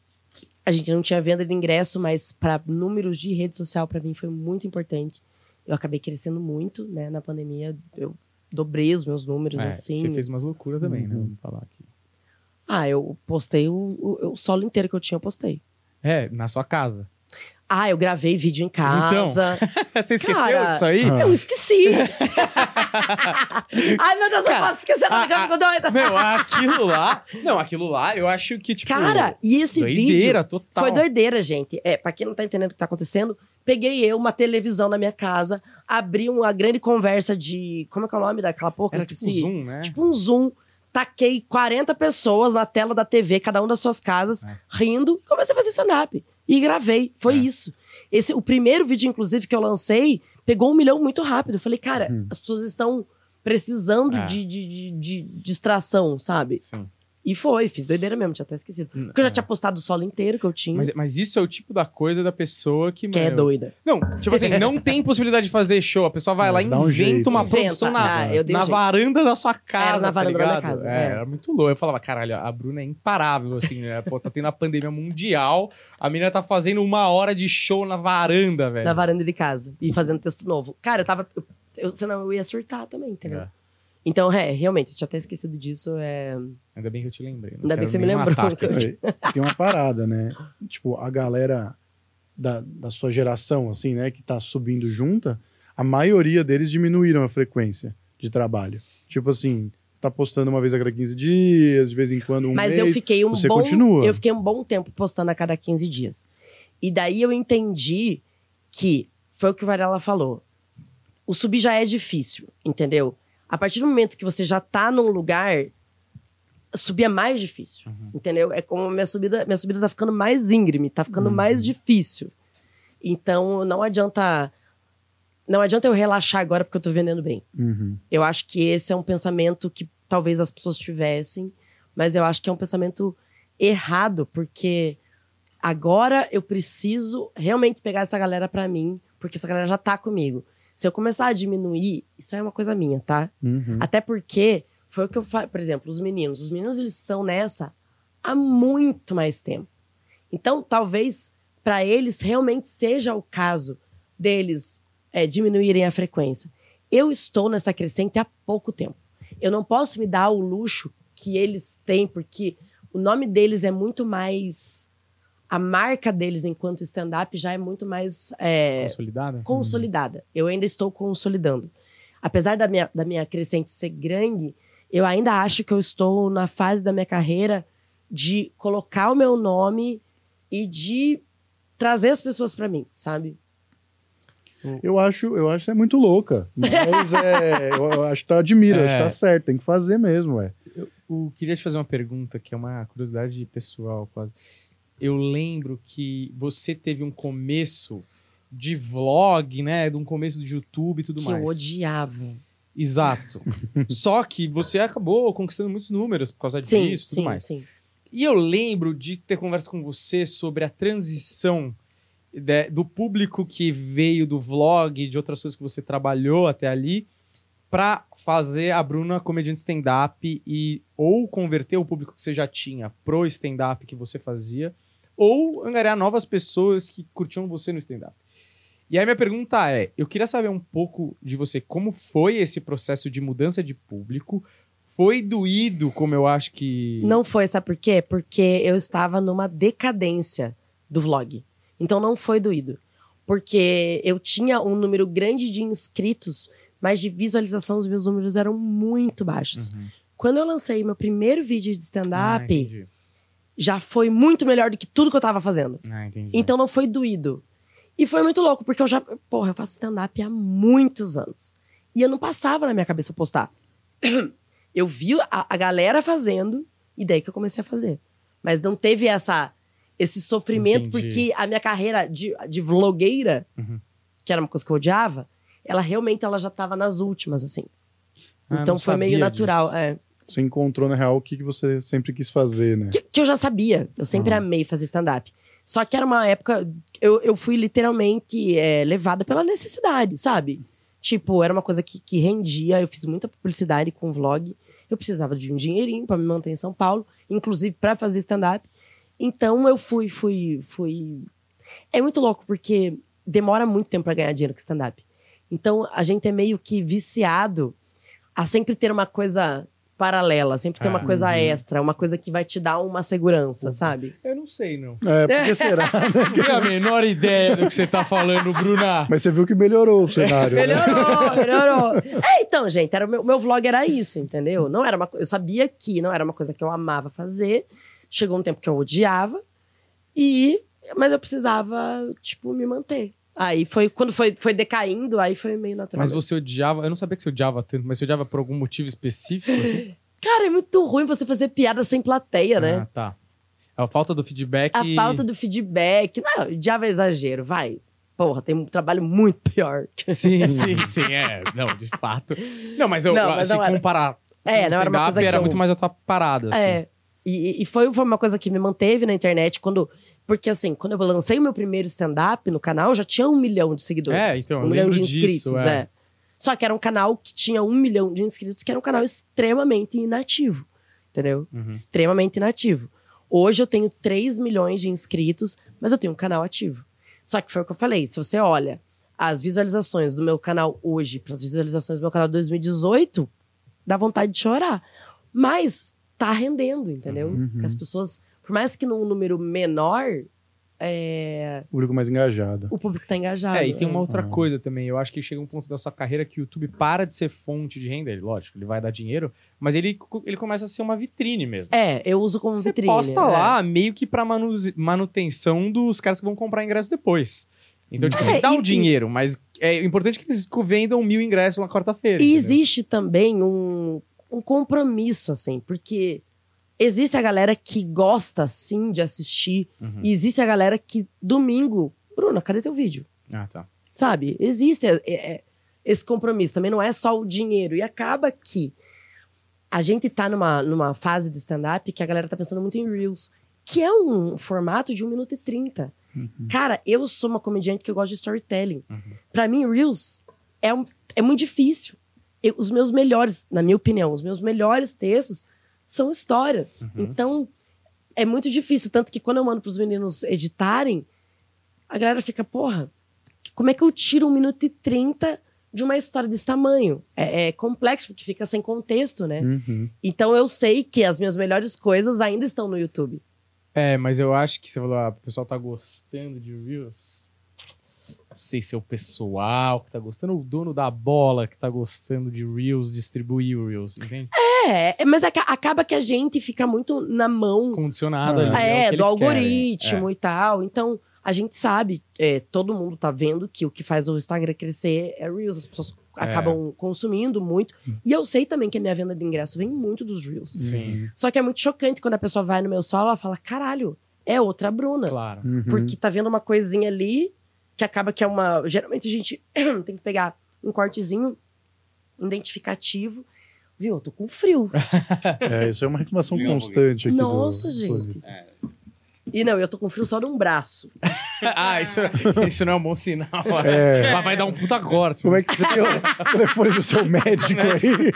a gente não tinha venda de ingresso, mas para números de rede social, para mim foi muito importante. Eu acabei crescendo muito, né? Na pandemia, eu dobrei os meus números, É, assim. Você fez umas loucuras também, né? Uhum. Vamos falar aqui. Ah, eu postei o, o, o solo inteiro que eu tinha, eu postei. É, na sua casa. Ah, eu gravei vídeo em casa. Você esqueceu Cara, disso aí? Eu esqueci. Ai, meu Deus, eu Cara, posso esquecer, a- a eu doida. Meu, aquilo lá. Não, aquilo lá, eu acho que, tipo. Cara, e esse doideira vídeo total. foi doideira, gente. É, pra quem não tá entendendo o que tá acontecendo, peguei eu, uma televisão na minha casa, abri uma grande conversa de. Como é que é o nome daquela porra? Era Eu tipo esqueci. Zoom, né? Tipo um Zoom. Taquei 40 pessoas na tela da TV, cada um das suas casas, É. rindo, e comecei a fazer stand-up. E gravei. Foi É. isso. Esse, o primeiro vídeo, inclusive, que eu lancei, pegou um milhão muito rápido. Eu falei, cara, Uhum. as pessoas estão precisando É. de, de, de, de distração, sabe? Sim. E foi, fiz doideira mesmo, tinha até esquecido. Porque eu já tinha postado o solo inteiro que eu tinha. Hum, Mas, mas isso é o tipo da coisa da pessoa que. que é doida. Não, tipo assim, não tem possibilidade de fazer show. A pessoa vai lá e Mas um inventa jeito. uma Inventa. produção na, Ah, um na varanda da sua casa. na tá varanda da minha casa, É, é. era muito louco. Eu falava, caralho, a Bruna é imparável, assim, né? Pô, tá tendo a pandemia mundial. A menina tá fazendo uma hora de show na varanda, velho. Na varanda de casa. E fazendo texto novo. Cara, eu tava. Eu, eu- senão eu ia surtar também, entendeu? É. Então, é, realmente, eu tinha até esquecido disso. É... Ainda bem que eu te lembrei. não Ainda bem que você me lembrou. cara. É, Tem uma parada, né? Tipo, a galera da, da sua geração, assim, né, que tá subindo junta, a maioria deles diminuíram a frequência de trabalho. Tipo assim, tá postando uma vez a cada 15 dias, de vez em quando um Mas mês. eu fiquei um você bom. continua. Eu fiquei um bom tempo postando a cada 15 dias. E daí eu entendi que foi o que o Varela falou. O subir já é difícil, entendeu? A partir do momento que você já tá num lugar, subir é mais difícil, Uhum. entendeu? É como minha subida, minha subida tá ficando mais íngreme, tá ficando Uhum. mais difícil. Então não adianta não adianta eu relaxar agora porque eu tô vendendo bem. Uhum. Eu acho que esse é um pensamento que talvez as pessoas tivessem, mas eu acho que é um pensamento errado, porque agora eu preciso realmente pegar essa galera pra mim, porque essa galera já tá comigo. Se eu começar a diminuir, isso é uma coisa minha, tá? Uhum. Até porque foi o que eu falei, por exemplo, os meninos, os meninos eles estão nessa há muito mais tempo. Então, talvez pra eles realmente seja o caso deles é, diminuírem a frequência. Eu estou nessa crescente há pouco tempo. Eu não posso me dar o luxo que eles têm, porque o nome deles é muito mais. A marca deles enquanto stand-up já é muito mais é, Consolidada? consolidada. Eu ainda estou consolidando. Apesar da minha, da minha crescente ser grande, eu ainda acho que eu estou na fase da minha carreira de colocar o meu nome e de trazer as pessoas para mim, sabe? Eu acho, eu acho que você é muito louca. Mas é, eu, acho que tá admira, É. acho que tá certo, tem que fazer mesmo, ué. Eu, eu queria te fazer uma pergunta, que é uma curiosidade pessoal quase. Eu lembro que você teve um começo de vlog, né? De um começo do YouTube e tudo que mais. eu odiava. Exato. Só que você acabou conquistando muitos números por causa Sim, disso e tudo sim, mais. sim. E eu lembro de ter conversa com você sobre a transição de- do público que veio do vlog, de outras coisas que você trabalhou até ali, para fazer a Bruna comediante stand-up e ou converter o público que você já tinha pro stand-up que você fazia, ou angariar novas pessoas que curtiam você no stand-up. E aí minha pergunta é, eu queria saber um pouco de você, como foi esse processo de mudança de público? Foi doído, como eu acho que... Não foi, sabe por quê? Porque eu estava numa decadência do vlog. Então não foi doído. Porque eu tinha um número grande de inscritos, mas de visualização os meus números eram muito baixos. Uhum. Quando eu lancei meu primeiro vídeo de Ah, stand-up, entendi. Já foi muito melhor do que tudo que eu tava fazendo. Ah, entendi. Então não foi doído. E foi muito louco, porque eu já. Porra, eu faço stand-up há muitos anos. E eu não passava na minha cabeça postar. Eu vi a, a galera fazendo, e daí que eu comecei a fazer. Mas não teve essa, esse sofrimento, Entendi. porque a minha carreira de, de vlogueira, Uhum. que era uma coisa que eu odiava, ela realmente ela já tava nas últimas, assim. Ah, então foi meio natural. É. Você encontrou, na real, o que que você sempre quis fazer, né? Que, que eu já sabia. Eu sempre Uhum. amei fazer stand-up. Só que era uma época. Eu, eu fui literalmente é, levada pela necessidade, sabe? Tipo, era uma coisa que, que rendia. Eu fiz muita publicidade com vlog. Eu precisava de um dinheirinho pra me manter em São Paulo, inclusive pra fazer stand-up. Então eu fui, fui, fui. É muito louco, porque demora muito tempo pra ganhar dinheiro com stand-up. Então a gente é meio que viciado a sempre ter uma coisa paralela, sempre ter Ah, uma coisa uhum. extra, uma coisa que vai te dar uma segurança, sabe? Eu não sei, não. É, porque será? Não tenho a menor ideia do que você tá falando, Bruna. Mas você viu que melhorou o cenário. né? Melhorou, melhorou. É, então, gente, era o meu, meu vlog era isso, entendeu? Não era uma, eu sabia que não era uma coisa que eu amava fazer. Chegou um tempo que eu odiava e mas eu precisava, tipo, me manter. Aí foi quando foi, foi decaindo, aí foi meio natural. Mas você odiava. Eu não sabia que você odiava tanto, mas você odiava por algum motivo específico? Assim? Cara, é muito ruim você fazer piada sem plateia, né? Ah, tá. A falta do feedback. A falta do feedback. Não, odiava é exagero, vai. Porra, tem um trabalho muito pior. Sim, sim, sim, é. Não, de fato. Não, mas eu, Não, mas se não era. comparar. É, não era uma coisa que era eu- muito mais a tua parada, assim. É. E, e foi, foi uma coisa que me manteve na internet quando. Porque assim, quando eu lancei o meu primeiro stand-up no canal, já tinha um milhão de seguidores. É, então, Um milhão de inscritos, disso, é. é. Só que era um canal que tinha um milhão de inscritos, que era um canal extremamente inativo. Entendeu? Uhum. Extremamente inativo. Hoje eu tenho 3 milhões de inscritos, mas eu tenho um canal ativo. Só que foi o que eu falei. Se você olha as visualizações do meu canal hoje para as visualizações do meu canal de 2018, dá vontade de chorar. Mas tá rendendo, entendeu? Uhum. As pessoas, por mais que num número menor, é, Público mais engajado. o público tá engajado. É, e tem uma é. outra Ah. coisa também. Eu acho que chega um ponto da sua carreira que o YouTube para de ser fonte de renda. Ele, lógico, ele vai dar dinheiro, mas ele, ele começa a ser uma vitrine mesmo. É, eu uso como Você vitrine. posta é. lá meio que pra manu- manutenção dos caras que vão comprar ingresso depois. Então, tipo, É, assim, dá e- um dinheiro, mas é importante que eles vendam mil ingressos na quarta-feira. E entendeu? existe também um, um compromisso, assim, porque existe a galera que gosta, sim, de assistir, Uhum. e existe a galera que, domingo, Bruna, cadê teu vídeo? Ah, tá. Sabe? Existe é, é, esse compromisso. Também não é só o dinheiro. E acaba que a gente tá numa, numa fase do stand-up que a galera tá pensando muito em Reels, que é um formato de 1 minuto e 30. Cara, eu sou uma comediante que eu gosto de storytelling. Uhum. Pra mim, Reels é, um- é muito difícil. Eu- os meus melhores, na minha opinião, os meus melhores textos são histórias. Uhum. Então, é muito difícil. Tanto que quando eu mando pros meninos editarem, a galera fica, porra, como é que eu tiro um minuto e trinta de uma história desse tamanho? É, é complexo, porque fica sem contexto, né? Uhum. Então eu sei que as minhas melhores coisas ainda estão no YouTube. É, mas eu acho que você falou, ah, o pessoal tá gostando de Reels. Não sei se é o pessoal que tá gostando, o dono da bola que tá gostando de Reels, distribuir o Reels, entende? É, é, mas aca- acaba que a gente fica muito na mão Condicionado Ah. ali. é, o que do algoritmo querem. e tal. Então, a gente sabe, é, todo mundo tá vendo que o que faz o Instagram crescer é Reels. As pessoas acabam consumindo muito. E eu sei também que a minha venda de ingresso vem muito dos Reels. É, sim, Só que é muito chocante quando a pessoa vai no meu solo ela fala: caralho, é outra Bruna. claro. Uhum. Porque tá vendo uma coisinha ali que acaba que é uma. Geralmente a gente tem que pegar um cortezinho identificativo. Viu? Eu tô com frio. É, isso é uma reclamação constante aqui. Nossa, do gente. É. E não, eu tô com frio só num braço. ah, isso, isso não é um bom sinal. É. Mas vai dar um puta corte. Como é que você tem o telefone do seu médico aí?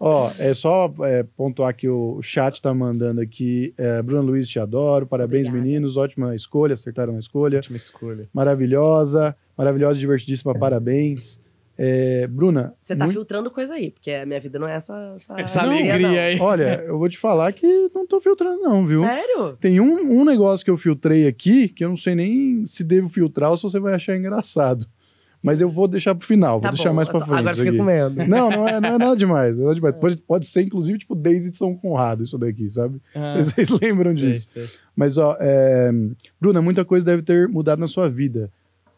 Ó, é só é, pontuar que o chat tá mandando aqui. É, Bruna Luiz, te adoro. Parabéns, Obrigada. meninos. Ótima escolha, acertaram a escolha. Ótima escolha. Maravilhosa, maravilhosa, divertidíssima. Parabéns. É, Bruna, Você tá muito- filtrando coisa aí, porque a minha vida não é essa. Essa, Essa Não, alegria aí. olha, eu vou te falar que não tô filtrando, não, viu? Sério? Tem um, um negócio que eu filtrei aqui que eu não sei nem se devo filtrar ou se você vai achar engraçado. Mas eu vou deixar pro final, Tá vou deixar bom, mais pra tô- frente. Agora aqui. com medo. Não, não é, não é nada demais. Não é nada demais. Pode, pode ser, inclusive, tipo, Daisy de São Conrado, isso daqui, sabe? Ah, Vocês, vocês lembram sei, disso. sei. Mas, ó, é... Bruna, muita coisa deve ter mudado na sua vida.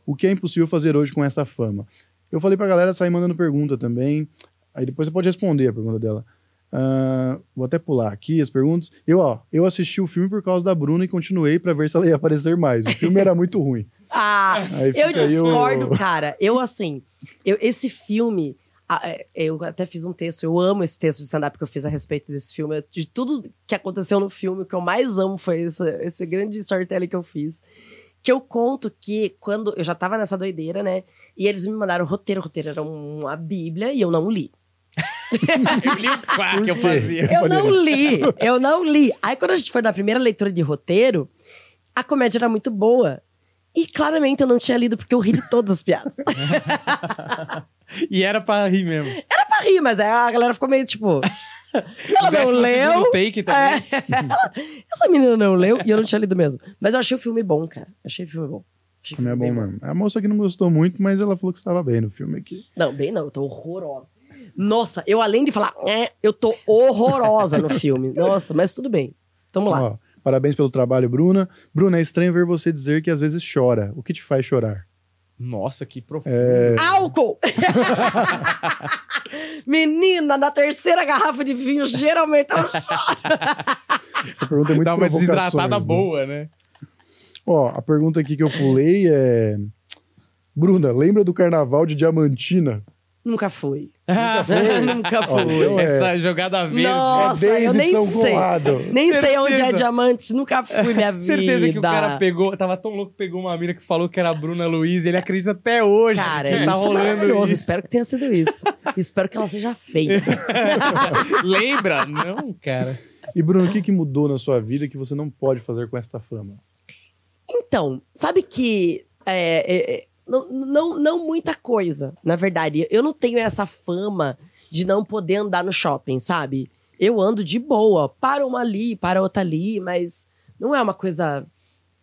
O que é impossível fazer hoje com essa fama? Eu falei pra galera sair mandando pergunta também. Aí depois você pode responder a pergunta dela. Ah, vou até pular aqui as perguntas. Eu, ó, eu assisti o filme por causa da Bruna e continuei pra ver se ela ia aparecer mais. O filme era muito ruim. Ah, Aí eu discordo, o- cara. Eu, assim, eu, esse filme. é, Eu até fiz um texto, eu amo esse texto de stand-up que eu fiz a respeito desse filme. De tudo que aconteceu no filme, o que eu mais amo foi esse, esse grande storytelling que eu fiz. Que eu conto que quando eu já tava nessa doideira, né? E eles me mandaram o roteiro. O roteiro era um- uma bíblia e eu não li. Eu li o quá que eu fazia. Eu não li, eu não li. Aí quando a gente foi na primeira leitura de roteiro, a comédia era muito boa. E claramente eu não tinha lido, porque eu ri de todas as piadas. E era pra rir mesmo. Era pra rir, mas aí a galera ficou meio tipo. Ela não leu. take também. É. Essa menina não leu e eu não tinha lido mesmo. Mas eu achei o filme bom, cara. Achei o filme bom. Achei o Como é bom mesmo. A moça que não gostou muito, mas ela falou que estava bem no filme aqui. Não, bem não, eu tô horrorosa. Nossa, eu além de falar, é, eu tô horrorosa no filme. Nossa, mas tudo bem. Tamo lá. Ó, parabéns pelo trabalho, Bruna. Bruna, é estranho ver você dizer que às vezes chora. O que te faz chorar? Nossa, que profundo. É. Álcool! Menina, na terceira garrafa de vinho, geralmente eu choro. Essa pergunta é muito Dá uma desidratada né? boa, né? Ó, a pergunta aqui que eu pulei é... Bruna, lembra do carnaval de Diamantina? Nunca fui. foi? Nunca Ó, fui. então é- Essa jogada verde. Nossa, é eu Daisy nem São sei. Conrado. Nem sei onde é Certeza. diamante, nunca fui minha vida. Certeza que o cara pegou, tava tão louco, pegou uma mina que falou que era a Bruna Luiz e ele acredita até hoje Cara, que isso tá é rolando maravilhoso. isso. Espero que tenha sido isso. Espero que ela seja feia. Lembra? Não, cara. E, Bruno, o que, que mudou na sua vida que você não pode fazer com esta fama? Então, sabe que é, é, é, não, não, não muita coisa, na verdade. Eu não tenho essa fama de não poder andar no shopping, sabe? Eu ando de boa, para uma ali, para outra ali, mas não é uma coisa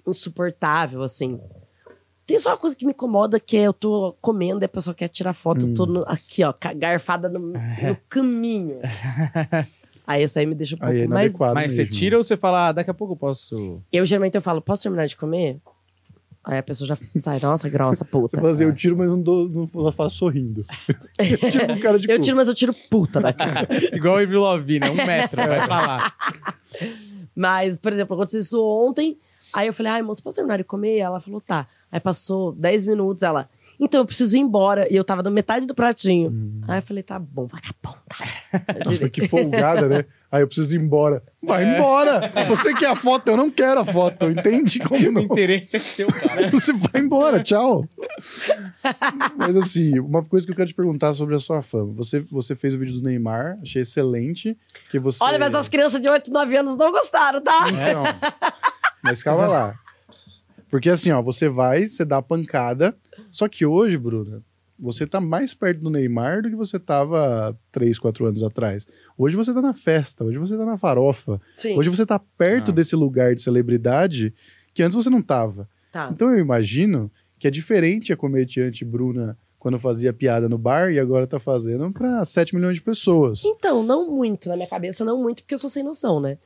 insuportável, assim. Tem só uma coisa que me incomoda, que é eu tô comendo e a pessoa quer tirar foto, eu tô no- aqui, ó, garfada no, no caminho. Aí isso aí me deixa um pouco Aí é mais... Mas você mesmo. tira ou você fala, ah, daqui a pouco eu posso. Eu geralmente eu falo, posso terminar de comer? Aí a pessoa já sai, nossa, grossa, puta. Você fala assim, eu tiro, mas não, dou, não faço sorrindo. tipo um cara de Eu tiro, mas eu tiro puta daqui. Igual o Ivy Lovine, um metro, vai pra lá. mas, por exemplo, aconteceu isso ontem. Aí eu falei, ai, moça, posso terminar de comer? Ela falou, tá. Aí passou 10 minutos, ela, então eu preciso ir embora. E eu tava na metade do pratinho. Aí eu falei, tá bom, vagabunda. Eu Nossa, tirei. que folgada, né? Aí eu preciso ir embora. Vai embora! Você quer a foto, eu não quero a foto. Entende como O não? interesse é seu, cara. Você vai embora, tchau. Mas assim, uma coisa que eu quero te perguntar sobre a sua fama. Você, você fez o vídeo do Neymar, achei excelente. Que você... Olha, mas as crianças de 8, 9 anos não gostaram, tá? É, não. Mas calma lá. Porque assim, ó, você vai, você dá a pancada. Só que hoje, Bruna, você tá mais perto do Neymar do que você tava 3, 4 anos atrás. Hoje você tá na festa, hoje você tá na farofa. Sim. Hoje você tá perto Ah. desse lugar de celebridade que antes você não tava. Tá. Então eu imagino que é diferente a comediante Bruna quando fazia piada no bar e agora tá fazendo pra 7 milhões de pessoas. Então, não muito. Na minha cabeça, não muito, porque eu sou sem noção, né?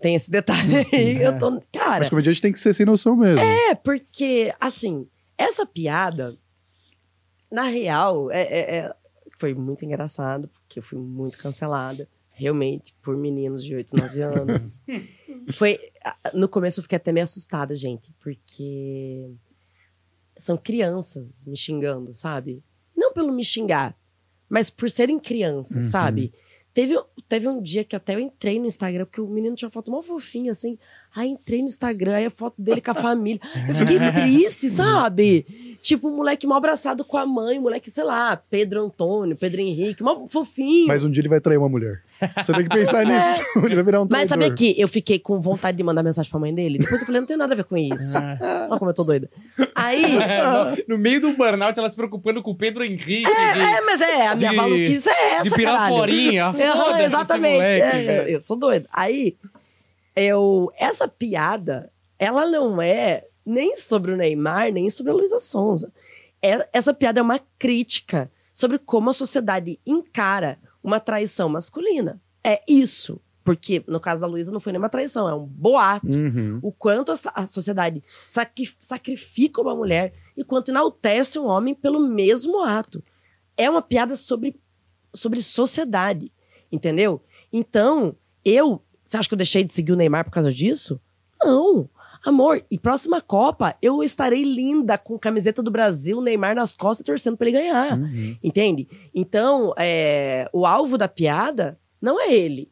Tem esse detalhe aí. Eu tô. Cara, Mas comediante tem que ser sem noção mesmo. é porque, assim, essa piada, na real, é, é- é- foi muito engraçado, porque eu fui muito cancelada, realmente, por meninos de 8, 9 anos. foi. No começo eu fiquei até meio assustada, gente, porque são crianças me xingando, sabe? Não pelo me xingar, mas por serem crianças, Uhum. sabe? Teve, teve um dia que até eu entrei no Instagram, porque o menino tinha uma foto mó fofinha, assim. Aí entrei no Instagram, aí a foto dele com a família. Eu fiquei triste, sabe? Tipo, um moleque mal abraçado com a mãe, um moleque, sei lá, Pedro Antônio, Pedro Henrique, mó fofinho. Mas um dia ele vai trair uma mulher. Você tem que pensar nisso. ele vai virar um Mas traidor. sabe que eu fiquei com vontade de mandar mensagem pra mãe dele? Depois eu falei, não tem nada a ver com isso. Olha como eu tô doida. Aí. no meio do burnout, ela se preocupando com o Pedro Henrique. de- É, mas é, a minha De- maluquice é essa, de. Piraporinha. Foda-se esse exatamente. moleque, É, eu sou doida. Aí, eu, essa piada, ela não é nem sobre o Neymar, nem sobre a Luísa Sonza. É- essa piada é uma crítica sobre como a sociedade encara uma traição masculina. É isso. Porque, no caso da Luísa, não foi nem uma traição, é um boato Uhum. o quanto a, a sociedade sacri- sacrifica uma mulher e quanto enaltece um homem pelo mesmo ato. É uma piada sobre, sobre sociedade, entendeu? Então, eu. Você acha que eu deixei de seguir o Neymar por causa disso? Não. Amor, e próxima Copa, eu estarei linda com camiseta do Brasil, Neymar nas costas, torcendo pra ele ganhar. Uhum. Entende? Então, é, o alvo da piada não é ele.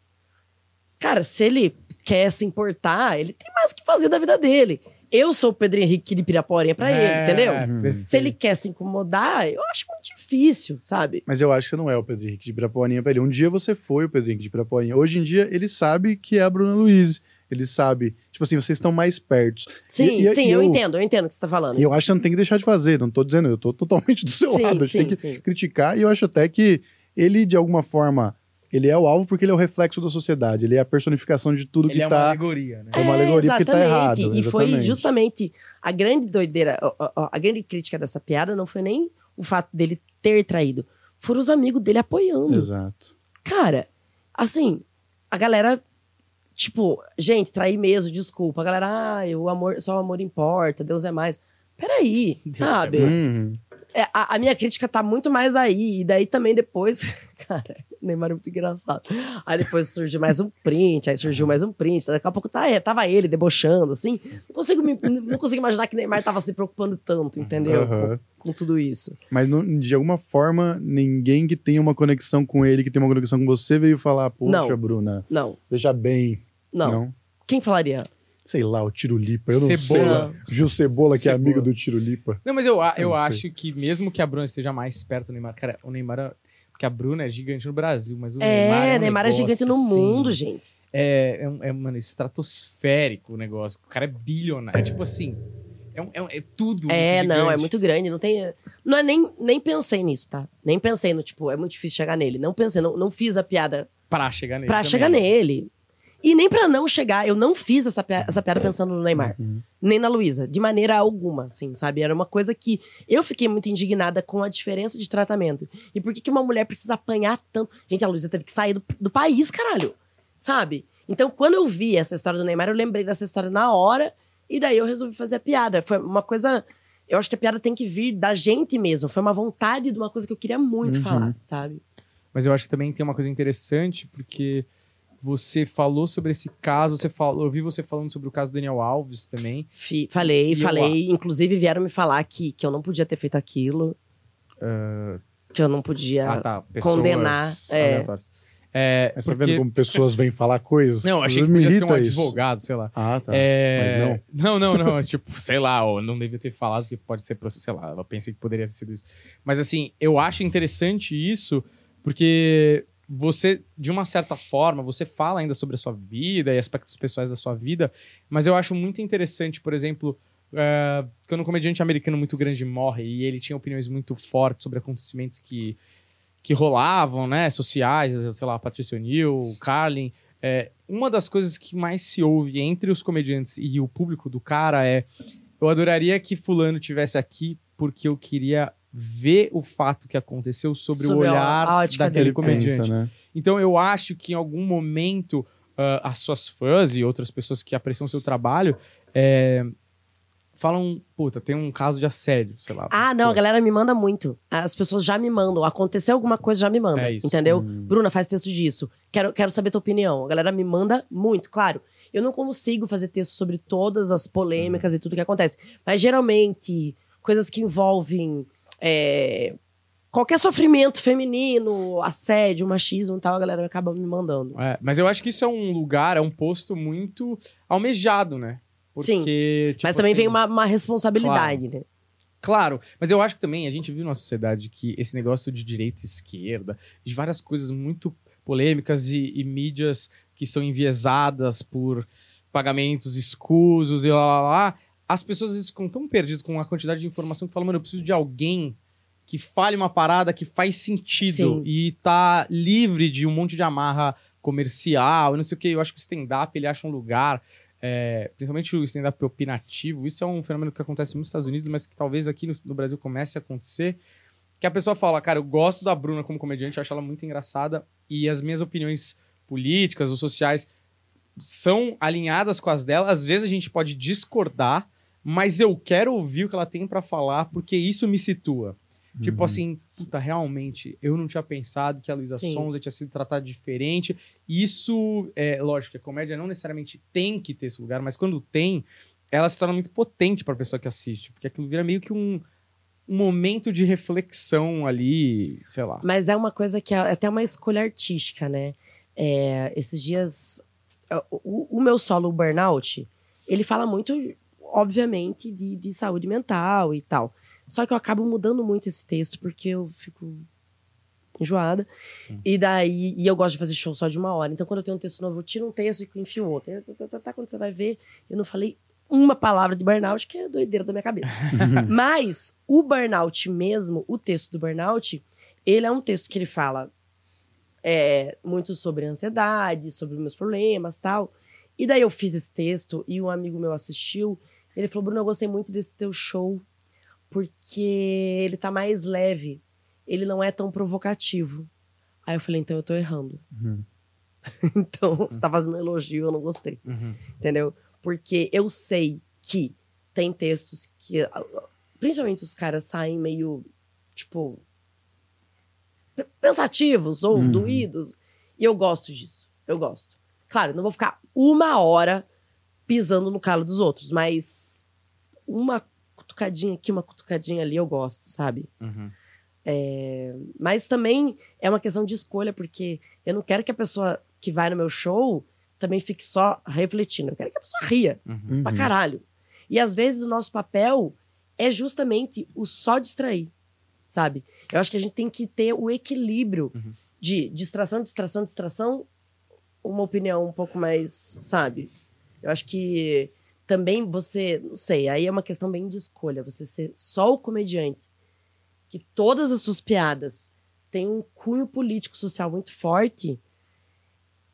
Cara, se ele quer se importar, ele tem mais o que fazer da vida dele. Eu sou o Pedro Henrique de Piraporinha pra ele, É, entendeu? perfeito. Se ele quer se incomodar, eu acho muito difícil, sabe? Mas eu acho que você não é o Pedro Henrique de Piraporinha pra ele. Um dia você foi o Pedro Henrique de Piraporinha. Hoje em dia ele sabe que é a Bruna Luiz. Ele sabe. Tipo assim, vocês estão mais perto. Sim, E- e- sim, e eu, eu- entendo, eu entendo o que você tá falando. E eu acho que você não tem que deixar de fazer. Não tô dizendo, eu tô totalmente do seu Sim, lado. A gente sim, tem que sim. criticar. E eu acho até que ele, de alguma forma, ele é o alvo porque ele é o reflexo da sociedade. Ele é a personificação de tudo Ele que é uma tá. alegoria, né? É uma alegoria porque tá exatamente. errado, E foi exatamente. justamente a grande doideira, ó, ó, a grande crítica dessa piada não foi nem o fato dele ter traído, foram os amigos dele apoiando. Exato. Cara, assim, a galera, tipo, gente, traí mesmo, desculpa. A galera, ah, o amor, só o amor importa, Deus é mais. Peraí, Deus sabe? é mais. Uhum. É, a, a minha crítica tá muito mais aí. E daí também depois. Cara, Neymar é muito engraçado. Aí depois surgiu mais um print, aí surgiu mais um print. Daqui a pouco tá, é, tava ele debochando, assim. Não consigo, me- não consigo imaginar que Neymar tava se preocupando tanto, entendeu? Aham. Com, com tudo isso. Mas não- de alguma forma, ninguém que tenha uma conexão com ele, que tenha uma conexão com você, veio falar, poxa, Não. Bruna, Não, veja bem. Não. Quem falaria? Sei lá, o Tirulipa. Eu não Cebola. sei. Gil Cebola, que é Cebola. amigo do Tirulipa. Não, mas eu, Eu eu não acho que mesmo que a Bruna esteja mais perto do Neymar, cara, o Neymar. é- Porque a Bruna é gigante no Brasil, mas o É, Neymar. É, um Neymar é negócio, gigante no assim, mundo, gente. É, é, um- é, mano, estratosférico o negócio. O cara é bilionário. É tipo assim. É, é é tudo. muito É, não, é muito grande. Não tem. Não é nem, nem pensei nisso, tá? Nem pensei no, tipo, é muito difícil chegar nele. Não pensei, não, não fiz a piada Pra chegar nele. pra também. chegar nele. E nem pra não chegar. Eu não fiz essa, essa piada pensando no Neymar. Uhum. Nem na Luísa. De maneira alguma, assim, sabe? Era uma coisa que eu fiquei muito indignada com a diferença de tratamento. E por que, que uma mulher precisa apanhar tanto? Gente, a Luísa teve que sair do, do país, caralho. Sabe? Então, quando eu vi essa história do Neymar, eu lembrei dessa história na hora. E daí eu resolvi fazer a piada. Foi uma coisa. Eu acho que a piada tem que vir da gente mesmo. Foi uma vontade de uma coisa que eu queria muito Uhum. falar, sabe? Mas eu acho que também tem uma coisa interessante, porque você falou sobre esse caso, você falou, eu vi você falando sobre o caso do Daniel Alves também. Fi- falei, E eu falei. Inclusive, vieram me falar que, que eu não podia ter feito aquilo. que eu não podia. ah, tá. Pessoas condenar, é. aleatórias. É, Mas tá porque... vendo como pessoas vêm falar coisas? Não, achei que podia ser um isso. advogado, sei lá. Ah, tá. É, Mas não. não, não, não. mas, tipo, sei lá, não devia ter falado que pode ser processo, sei lá, eu pensei que poderia ter sido isso. Mas assim, eu acho interessante isso, porque você, de uma certa forma, você fala ainda sobre a sua vida e aspectos pessoais da sua vida, mas eu acho muito interessante, por exemplo, é, quando um comediante americano muito grande morre e ele tinha opiniões muito fortes sobre acontecimentos que, que rolavam, né? Sociais, sei lá, Patricia O'Neill, Carlin. É, uma das coisas que mais se ouve entre os comediantes e o público do cara é: eu adoraria que Fulano tivesse aqui porque eu queria ver o fato que aconteceu sobre, Sobre o a olhar ótica daquele dele. comediante. Pensa, né? Então eu acho que em algum momento ah, as suas fãs e outras pessoas que apreciam o seu trabalho é, falam, puta, tem um caso de assédio, sei lá. Ah, não, a galera me manda muito. As pessoas já me mandam. Aconteceu alguma coisa, já me manda. É isso. Entendeu? Bruna, faz texto disso. Quero, quero saber tua opinião. A galera me manda muito, claro. Eu não consigo fazer texto sobre todas as polêmicas e tudo que acontece. Mas geralmente, coisas que envolvem é, qualquer sofrimento feminino, assédio, machismo e tal, a galera acaba me mandando. É, mas eu acho que isso é um lugar, é um posto muito almejado, né? Sim. Porque, tipo Mas também assim, vem uma, uma responsabilidade, né? Claro, mas eu acho que também a gente viu na sociedade que esse negócio de direita e esquerda, de várias coisas muito polêmicas e, e mídias que são enviesadas por pagamentos escusos e lá, lá, lá, as pessoas às vezes ficam tão perdidas com a quantidade de informação que falam, mano, eu preciso de alguém que fale uma parada que faz sentido Sim. e tá livre de um monte de amarra comercial, não sei o que. Eu acho que o stand-up ele acha um lugar é, principalmente o stand-up opinativo, isso é um fenômeno que acontece nos Estados Unidos, mas que talvez aqui no, no Brasil comece a acontecer, que a pessoa fala, cara, eu gosto da Bruna como comediante, eu acho ela muito engraçada, e as minhas opiniões políticas ou sociais são alinhadas com as dela, às vezes a gente pode discordar, mas eu quero ouvir o que ela tem pra falar, porque isso me situa. Tipo assim, puta, realmente, eu não tinha pensado que a Luísa. Sonza tinha sido tratada diferente. Isso, é lógico, a comédia não necessariamente tem que ter esse lugar, mas quando tem, ela se torna muito potente pra pessoa que assiste, porque aquilo vira meio que um, um momento de reflexão ali, sei lá. Mas é uma coisa que é até uma escolha artística, né? É, esses dias, o, o meu solo, o Burnout, ele fala muito, obviamente, de, de saúde mental e tal. Só que eu acabo mudando muito esse texto, porque eu fico enjoada. E daí, e eu gosto de fazer show só de uma hora. Então, quando eu tenho um texto novo, eu tiro um texto e enfio outro. Tá, tá, tá, tá, Quando você vai ver, eu não falei uma palavra de burnout, que é doideira da minha cabeça. Mas o burnout mesmo, o texto do burnout, ele é um texto que ele fala é, muito sobre ansiedade, sobre meus problemas tal. E daí eu fiz esse texto e um amigo meu assistiu. Ele falou: Bruno, eu gostei muito desse teu show, porque ele tá mais leve, ele não é tão provocativo. Aí eu falei: então eu tô errando. Uhum. então você tá fazendo um elogio, eu não gostei entendeu? Porque eu sei que tem textos que, principalmente os caras saem meio, tipo, pensativos ou Uhum. doídos. E eu gosto disso. Eu gosto. Claro, não vou ficar uma hora pisando no calo dos outros, mas uma cutucadinha aqui, uma cutucadinha ali, eu gosto, sabe? Uhum. É, Mas também é uma questão de escolha, porque eu não quero que a pessoa que vai no meu show também fique só refletindo. Eu quero que a pessoa ria Uhum. pra caralho. E às vezes o nosso papel é justamente o só distrair, sabe? Eu acho que a gente tem que ter o equilíbrio Uhum. de distração, distração, distração, uma opinião um pouco mais, sabe? Eu acho que também você, não sei, aí é uma questão bem de escolha, você ser só o comediante, que todas as suas piadas têm um cunho político social muito forte,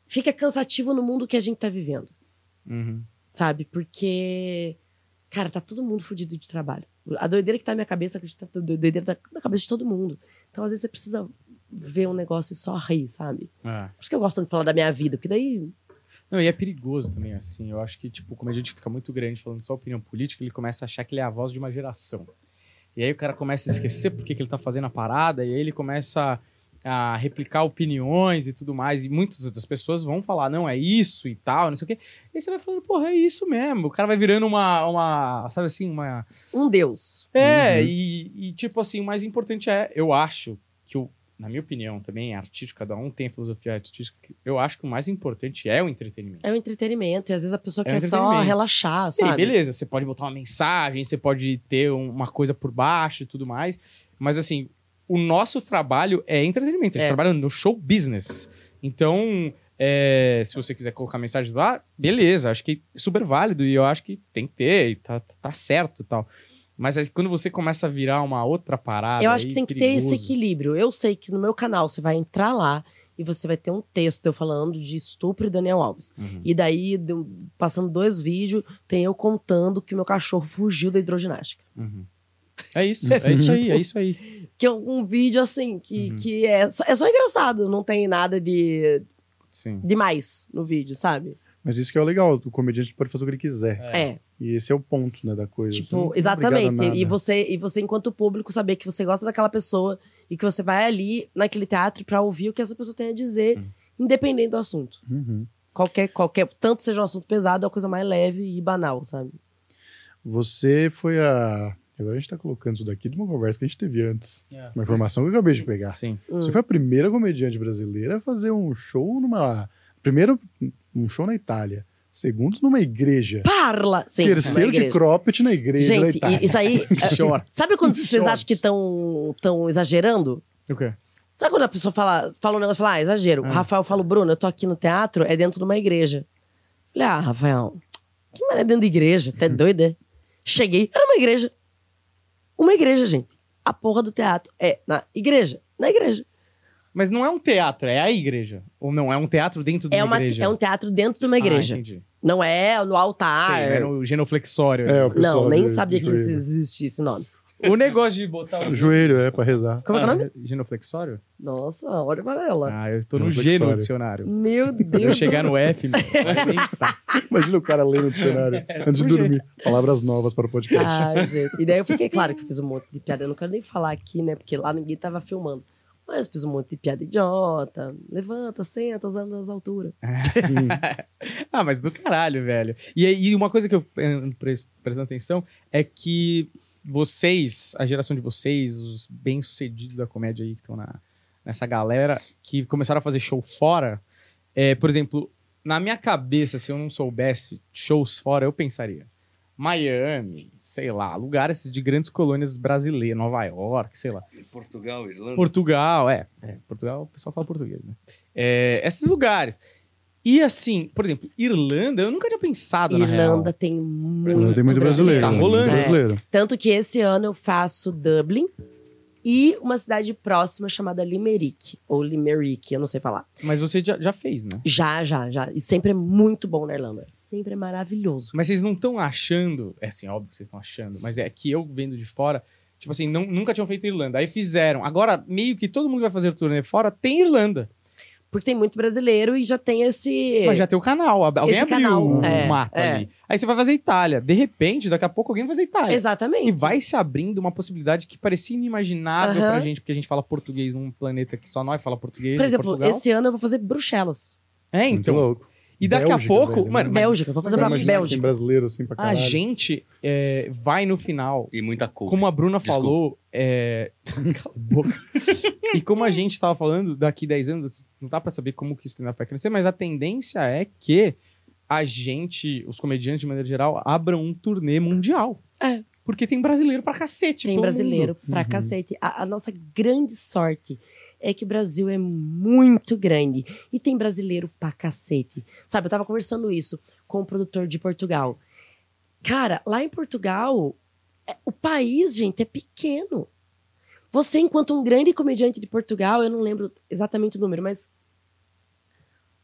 fica cansativo no mundo que a gente tá vivendo Uhum. sabe? Porque, cara, tá todo mundo fudido de trabalho. A doideira que tá na minha cabeça, tá doideira tá na cabeça de todo mundo. Então, às vezes, você precisa ver um negócio e só rir, sabe? É. Por isso que eu gosto tanto de falar da minha vida, porque daí. Não, e é perigoso também, assim. Eu acho que, tipo, como a gente fica muito grande falando só opinião política, ele começa a achar que ele é a voz de uma geração. E aí o cara começa a esquecer porque que ele tá fazendo a parada, e aí ele começa a replicar opiniões e tudo mais. E muitas outras pessoas vão falar, não, é isso e tal, não sei o quê. E aí você vai falando, porra, é isso mesmo. O cara vai virando uma, uma sabe assim, uma, Um Deus. é, Uhum. e, e, tipo assim, o mais importante é, eu acho que o, na minha opinião também, é artístico, cada um tem a filosofia artística, eu acho que o mais importante é o entretenimento. É um entretenimento. E às vezes a pessoa É quer só relaxar, sabe? beleza, você pode botar uma mensagem, você pode ter um- uma coisa por baixo e tudo mais, mas assim, o nosso trabalho é entretenimento, a gente É. trabalha no show business. Então, É, se você quiser colocar mensagens lá, beleza, acho que é super válido e eu acho que tem que ter, e tá, tá certo e tal. Mas aí, quando você começa a virar uma outra parada. Eu acho aí que tem que ter esse perigoso. equilíbrio. Eu sei que no meu canal você vai entrar lá e você vai ter um texto eu falando de estupro e Daniel Alves. Uhum. E daí, do- passando dois vídeos, tem eu contando que meu cachorro fugiu da hidroginástica. Uhum. É isso, é isso aí, é isso aí. Que é um vídeo assim, que, Uhum. que é, só, é só engraçado, não tem nada de Sim. demais no vídeo, sabe? Mas isso que é o legal, o comediante pode fazer o que ele quiser. É. E esse é o ponto, né, da coisa. Tipo, a exatamente. E você, e você, enquanto público, saber que você gosta daquela pessoa e que você vai ali naquele teatro pra ouvir o que essa pessoa tem a dizer, Hum. independente do assunto. Uhum. Qualquer, qualquer, tanto seja um assunto pesado, é uma coisa mais leve e banal, sabe? Você foi a. Agora a gente tá colocando isso daqui de uma conversa que a gente teve antes. É. Uma informação que eu acabei de pegar. Sim. Hum. Você foi a primeira comediante brasileira a fazer um show numa. Primeiro, um show na Itália. Segundo, numa igreja. Parla! Sim, Terceiro de cropped na igreja Gente, isso aí. é, sabe quando vocês acham que estão tão exagerando? O quê? Sabe quando a pessoa fala, fala um negócio e fala, ah, exagero. O Rafael fala, Bruno, eu tô aqui no teatro, é dentro de uma igreja. Falei, ah, Rafael, que mais é dentro de igreja? Tá doido, é? Cheguei, era uma igreja. Uma igreja, gente. A porra do teatro é na igreja. Na igreja. Mas não é um teatro, é a igreja. Ou não, é um teatro dentro de É, uma, uma, igreja. é um teatro dentro de uma igreja. Ah, entendi. Não é no altar. Sei, é no genuflexório. É, o Não, nem sabia que joelho. existia esse nome. O negócio de botar o... Joelho, é, pra rezar. Como é que é o nome? Genuflexório? Nossa, olha para ela. Ah, eu tô no G no dicionário. Meu Quando eu Deus. chegar no F, meu, vai nem. Imagina o cara lendo o dicionário antes de do dormir. Palavras novas para o podcast. Ah, gente. E daí eu fiquei, claro que eu fiz um monte de piada. Eu não quero nem falar aqui, né? Porque lá ninguém tava filmando. Mas fiz um monte de piada idiota. Levanta, senta, usando as alturas. Ah, mas do caralho, velho. E, aí, uma coisa que eu pres- prestando atenção é que vocês, a geração de vocês, os bem-sucedidos da comédia aí que estão na, nessa galera, que começaram a fazer show fora, é, por exemplo, na minha cabeça, se eu não soubesse shows fora, eu pensaria. Miami, sei lá, lugares de grandes colônias brasileiras, Nova York, sei lá. Portugal, Irlanda. Portugal, é. é, Portugal, o pessoal fala português, né? É, esses lugares. E assim, por exemplo, Irlanda, eu nunca tinha pensado na real. Irlanda tem muito, Irlanda tem muito brasileiro. Tá né? rolando. É. brasileiro. Tanto que esse ano eu faço Dublin e uma cidade próxima chamada Limerick. Ou Limerick, eu não sei falar. Mas você já, já fez, né? Já, já, já. E sempre é muito bom na Irlanda. Sempre é maravilhoso. Mas vocês não estão achando. É assim, óbvio que vocês estão achando, mas é que eu vendo de fora. Tipo assim, não- nunca tinham feito Irlanda. Aí fizeram. Agora, meio que todo mundo que vai fazer turnê fora tem Irlanda. Porque tem muito brasileiro e já tem esse. Mas já tem o canal. Alguém Esse abriu canal, o é, mato é. ali. Aí você vai fazer Itália. De repente, daqui a pouco alguém vai fazer Itália. Exatamente. E vai se abrindo uma possibilidade que parecia inimaginável Aham. pra gente, porque a gente fala português num planeta que só nós fala português. Por exemplo, Portugal. esse ano eu vou fazer Bruxelas. É, Muito então. louco. E daqui Bélgica, a pouco, velho, mano, né? Bélgica, vou fazer pra que tem Bélgica. brasileiro assim pra a gente é, vai no final. E muita cor. Como a Bruna Desculpa. falou, é... cala a boca. e como a gente tava falando, daqui 10 anos, não dá pra saber como que isso vai crescer, mas a tendência é que a gente, os comediantes de maneira geral, abram um turnê mundial. É. Porque tem brasileiro pra cacete. Tem brasileiro mundo. pra cacete. A, a nossa grande sorte é que o Brasil é muito grande. E tem brasileiro pra cacete. Sabe, eu tava conversando isso com um produtor de Portugal. Cara, lá em Portugal, é- o país, gente, é pequeno. Você, enquanto um grande comediante de Portugal, eu não lembro exatamente o número, mas.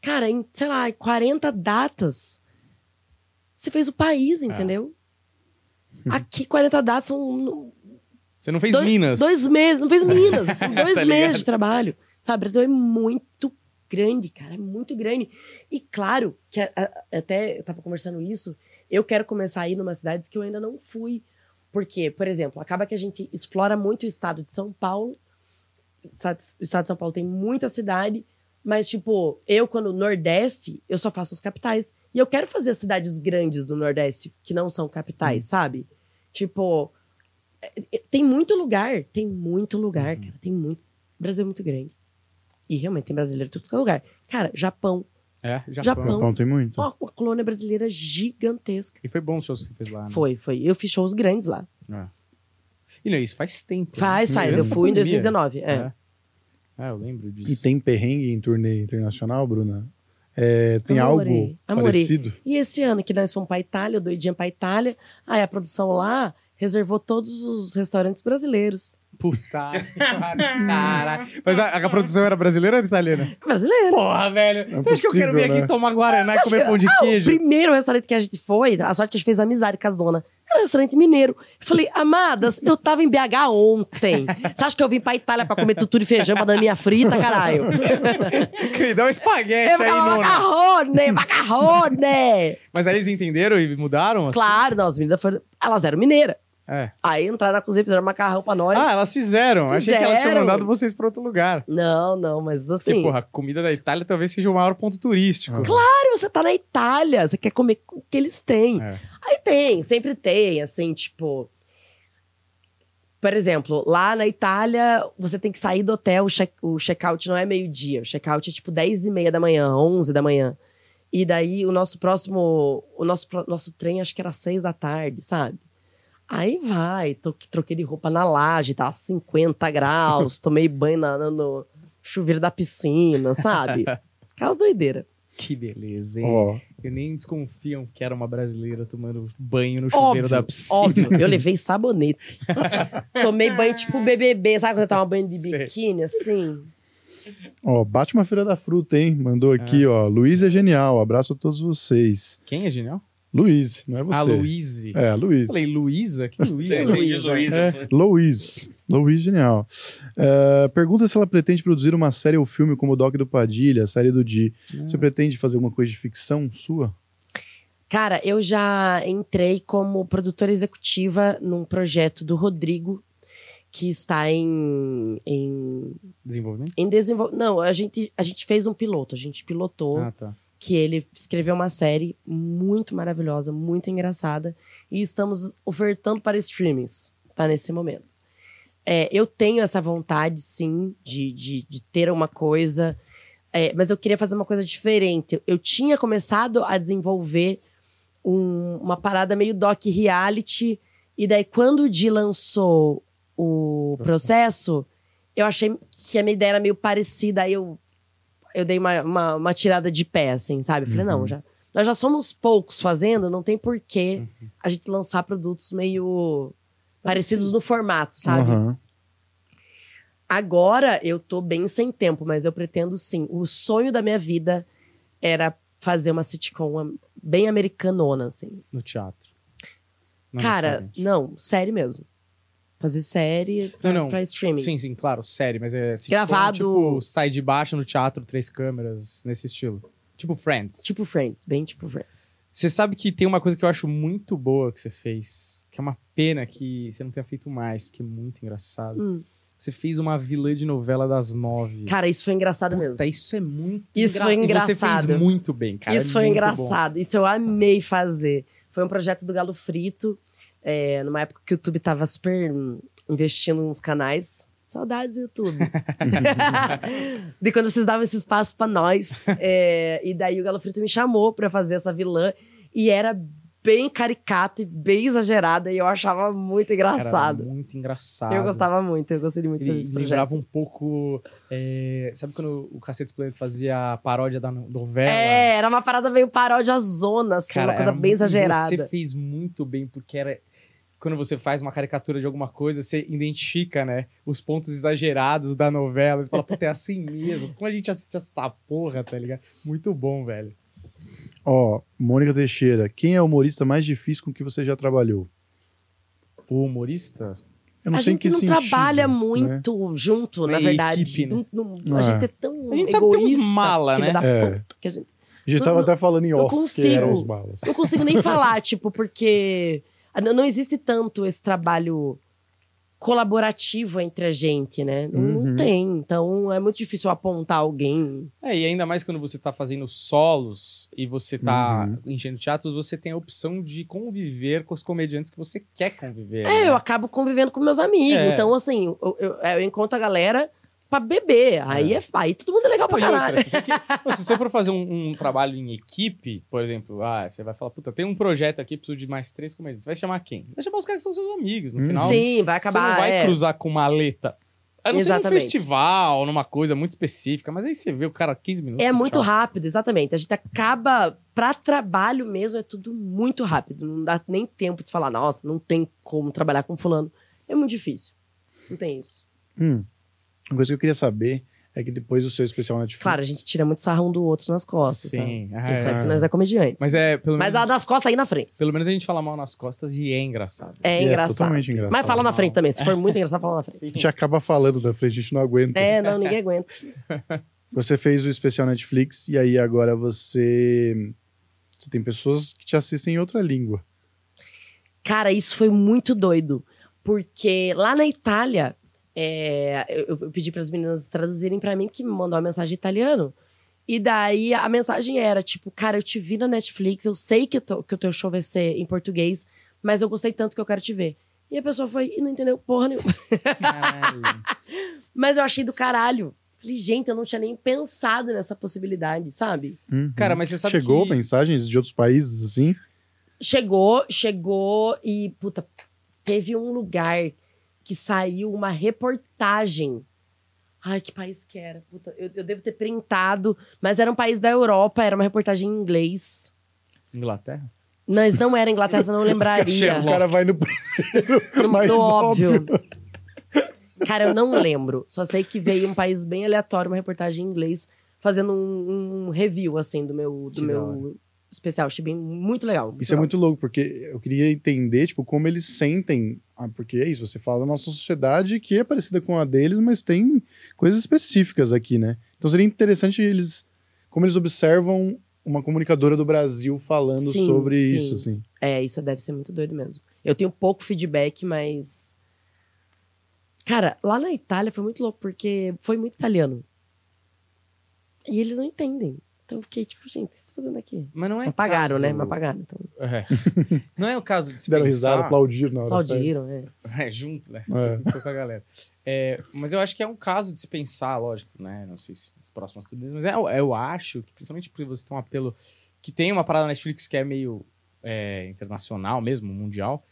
Cara, em, sei lá, 40 datas, você fez o país, entendeu? Aqui, 40 datas são Você não fez dois, Minas. Dois meses, não fez Minas. São dois Tá meses de trabalho. Sabe, o Brasil é muito grande, cara, é muito grande. E claro, que a- a- até eu tava conversando isso, eu quero começar a ir numa cidades que eu ainda não fui. Porque, por exemplo, acaba que a gente explora muito o estado de São Paulo. O estado de São Paulo tem muita cidade, mas, tipo, eu, quando Nordeste, eu só faço as capitais. E eu quero fazer as cidades grandes do Nordeste, que não são capitais, sabe? Tipo, tem muito lugar, tem muito lugar, cara, tem muito. O Brasil é muito grande. E realmente tem brasileiro em todo qualquer lugar. Cara, Japão. É, Japão. Japão. Japão tem muito. Ó, uma colônia brasileira gigantesca. E foi bom o show que você fez lá, né? Foi, foi. Eu fiz shows grandes lá. É. E não, isso faz tempo. né? Faz, faz. Eu fui em pandemia. 2019. É. É. É, eu lembro disso. E tem perrengue em turnê internacional, Bruna? É, tem Amore, algo amore. parecido? E esse ano que nós fomos pra Itália, doidinha pra Itália, aí a produção lá reservou todos os restaurantes brasileiros. Puta. Cara. Mas a, a produção era brasileira ou era italiana? Brasileiro. Porra, velho. Não é Você acha que eu quero vir aqui né? tomar Guaraná e comer pão de Ah, queijo? O primeiro restaurante que a gente foi, a sorte que a gente fez amizade com as donas, era um restaurante mineiro. Eu falei, amadas, eu tava em BH ontem. Você acha que eu vim pra Itália pra comer tutu e feijão, bananinha frita, caralho? Que dá um espaguete Eu aí, Nona. macarrone, macarrone. Mas aí eles entenderam e mudaram? assim? Claro, não, as meninas foram, elas eram mineiras. É. Aí entraram na cozinha, fizeram macarrão pra nós. Ah, elas fizeram. Achei que elas tinham Fizeram. mandado vocês pra outro lugar. Não, não, mas Porque, assim... porra, a comida da Itália talvez seja o maior ponto turístico. Claro, você tá na Itália, você quer comer o que eles têm. É. Aí tem, sempre tem, assim, tipo. Por exemplo, lá na Itália, você tem que sair do hotel, o check- o check-out não é meio-dia, o check-out é tipo 10 e meia da manhã, 11 da manhã. E daí o nosso próximo, o nosso, nosso trem acho que era 6 da tarde, sabe? Aí vai, troquei de roupa na laje, tá 50 graus, tomei banho na- na- no chuveiro da piscina, sabe? Aquelas doideiras. Que beleza, hein? Ó, Eu nem desconfiam que era uma brasileira tomando banho no chuveiro Óbvio, da piscina. óbvio. Eu levei sabonete. Tomei banho tipo BBB, sabe quando você toma banho de biquíni, assim? ó, bate uma feira da fruta, hein? Mandou aqui, ó. Luiz é genial. Abraço a todos vocês. Quem é genial? Luiz, não é você. A Luíse. É, Luiz. Falei, Luísa? Que Luísa? Luísa. Luísa. É, Luiz. Luiz, genial. É, pergunta se ela pretende produzir uma série ou filme como o Doc do Padilha, a série do Di. Você pretende fazer alguma coisa de ficção sua? Cara, eu já entrei como produtora executiva num projeto do Rodrigo, que está em, em, Desenvolvimento? em desenvolvimento. Não, a gente, a gente fez um piloto, a gente pilotou. Ah, tá. Que ele escreveu uma série muito maravilhosa, muito engraçada, e estamos ofertando para streamings, tá nesse momento. É, eu tenho essa vontade, sim, de, de, de ter uma coisa, é, mas eu queria fazer uma coisa diferente. Eu tinha começado a desenvolver um- uma parada meio doc reality, e daí quando o Di lançou o processo, eu achei que a minha ideia era meio parecida, aí eu eu dei uma, uma, uma tirada de pé, assim, sabe? Eu falei, não, já, nós já somos poucos fazendo, não tem porquê a gente lançar produtos meio parecidos no formato, sabe? Aham. Agora eu tô bem sem tempo, mas eu pretendo sim. O sonho da minha vida era fazer uma sitcom bem americanona, assim. No teatro. Não Cara, não, série mesmo. Fazer série pra, Não, não. pra streaming. Sim, sim, claro, série, mas é sitcom, Gravado- Tipo, sai de baixo no teatro, três câmeras, nesse estilo. Tipo Friends. Tipo Friends, bem tipo Friends. Você sabe que tem uma coisa que eu acho muito boa que você fez, que é uma pena que você não tenha feito mais, porque é muito engraçado. Hum. Você fez uma vilã de novela das nove. Cara, isso foi engraçado mesmo. Puta, isso é muito Isso engra- foi E você engraçado. fez muito bem, cara. Isso é foi engraçado. Isso eu amei fazer. Foi um projeto do Galo Frito, é, numa época que o YouTube tava super hum, investindo nos canais. Saudades, YouTube. de quando vocês davam esse espaço pra nós. É, e daí o Galo Frito me chamou pra fazer essa vilã. E era bem caricata e bem exagerada. E eu achava muito. Cara, engraçado. muito engraçado. eu gostava muito, eu gostei muito de fazer Ele esse me projeto. lembrava um pouco. é, sabe quando o Cacete do Planeta fazia a paródia da no- novela? É, era uma parada meio paródia zona, assim, uma coisa era bem muito- exagerada. Você fez muito bem, porque era. Quando você faz uma caricatura de alguma coisa, você identifica, né? Os pontos exagerados da novela. Você fala, puta, é assim mesmo. Como a gente assiste essa porra, tá ligado? Muito bom, velho. Ó, Mônica Teixeira. Quem é o humorista mais difícil com que você já trabalhou? O humorista? Eu não a gente que não sentido, trabalha né? junto, junto, na É verdade. equipe, né? Não- não- É. A gente é tão A gente sabe ter uns egoísta, mala, né? É. que a gente A gente Não- tava não- até falando em off que consigo. eram os balas. não consigo nem falar, tipo, porque não, não existe tanto esse trabalho colaborativo entre a gente, né? Não, não Uhum. tem. Então é muito difícil apontar alguém. É, e ainda mais quando você tá fazendo solos e você tá Uhum. enchendo teatros, você tem a opção de conviver com os comediantes que você quer conviver. É, né? eu acabo convivendo com meus amigos. É. Então, assim, eu, eu, eu encontro a galera pra beber. Aí, é. aí todo mundo é legal pra e outra, caralho. se, você, que- se você for fazer um, um trabalho em equipe, por exemplo, ah, você vai falar, puta, tem um projeto aqui, preciso de mais três comediantes. Você vai chamar quem? Vai chamar os caras que são seus amigos. No Hum. final, Sim, vai você acabar. não vai é. cruzar com maleta. A não ser num Exatamente. festival, numa coisa muito específica, mas aí você vê o cara 15 minutos. É muito tchau. rápido, exatamente. A gente acaba. Pra trabalho mesmo, é tudo muito rápido. Não dá nem tempo de falar, nossa, não tem como trabalhar com fulano. É muito difícil. Não tem isso. Hum. Uma coisa que eu queria saber é que depois do seu especial Netflix. Claro, a gente tira muito sarrão do outro nas costas, tá? Sim. Ah, Isso é é. porque nós é comediante. Mas é, pelo Mas menos, a das costas aí na frente. pelo menos a gente fala mal nas costas e é engraçado. É E engraçado. totalmente engraçado. Mas fala na frente também. Se for muito engraçado, fala na frente. Sim. A gente acaba falando da frente, a gente não aguenta. É, não, ninguém aguenta. Você fez o especial Netflix e aí agora você. Você tem pessoas que te assistem em outra língua. Cara, isso foi muito doido. Porque lá na Itália, é, eu, eu pedi para as meninas traduzirem para mim, que me mandou uma mensagem em italiano. E daí a mensagem era tipo, cara, eu te vi na Netflix, eu sei que, tô- que o teu show vai ser em português, mas eu gostei tanto que eu quero te ver. E a pessoa foi e não entendeu porra nenhuma. Caralho. Mas eu achei do caralho. Falei, gente, eu não tinha nem pensado nessa possibilidade, sabe? Uhum. Cara, mas você sabe Chegou que... mensagens de outros países assim? Chegou, chegou e, puta, teve um lugar que saiu uma reportagem. Ai, que país que era? Puta, eu, eu devo ter printado, mas era um país da Europa, era uma reportagem em inglês. Inglaterra? Mas não era Inglaterra, eu não lembraria. O cara vai no primeiro, No, mais óbvio. óbvio. Cara, eu não lembro. Só sei que veio um país bem aleatório, uma reportagem em inglês, fazendo um, um review, assim, do meu, do Que meu especial. Achei bem, muito legal. muito Isso é legal. muito louco, porque eu queria entender, tipo, como eles sentem. Ah, porque é isso, você fala da nossa sociedade que é parecida com a deles, mas tem coisas específicas aqui, né? Então seria interessante eles. Como eles observam uma comunicadora do Brasil falando Sim, sobre sim. isso, assim. É, isso deve ser muito doido mesmo. Eu tenho pouco feedback, mas. Cara, lá na Itália foi muito louco, porque foi muito italiano. E eles não entendem. Então eu fiquei tipo, gente, o que vocês fazendo aqui? Mas não é Mas pagaram, caso- né? Mas pagaram. Então, É. Não é o caso de se Deram pensar... risada, aplaudiram na hora. certa. aplaudiram, né? É, junto, né? É. Com a galera. É, mas eu acho que é um caso de se pensar, lógico, né? Não sei se nas próximas turnês, mas é, eu acho que, principalmente porque você tem um apelo que tem uma parada na Netflix que é meio é, internacional mesmo, mundial.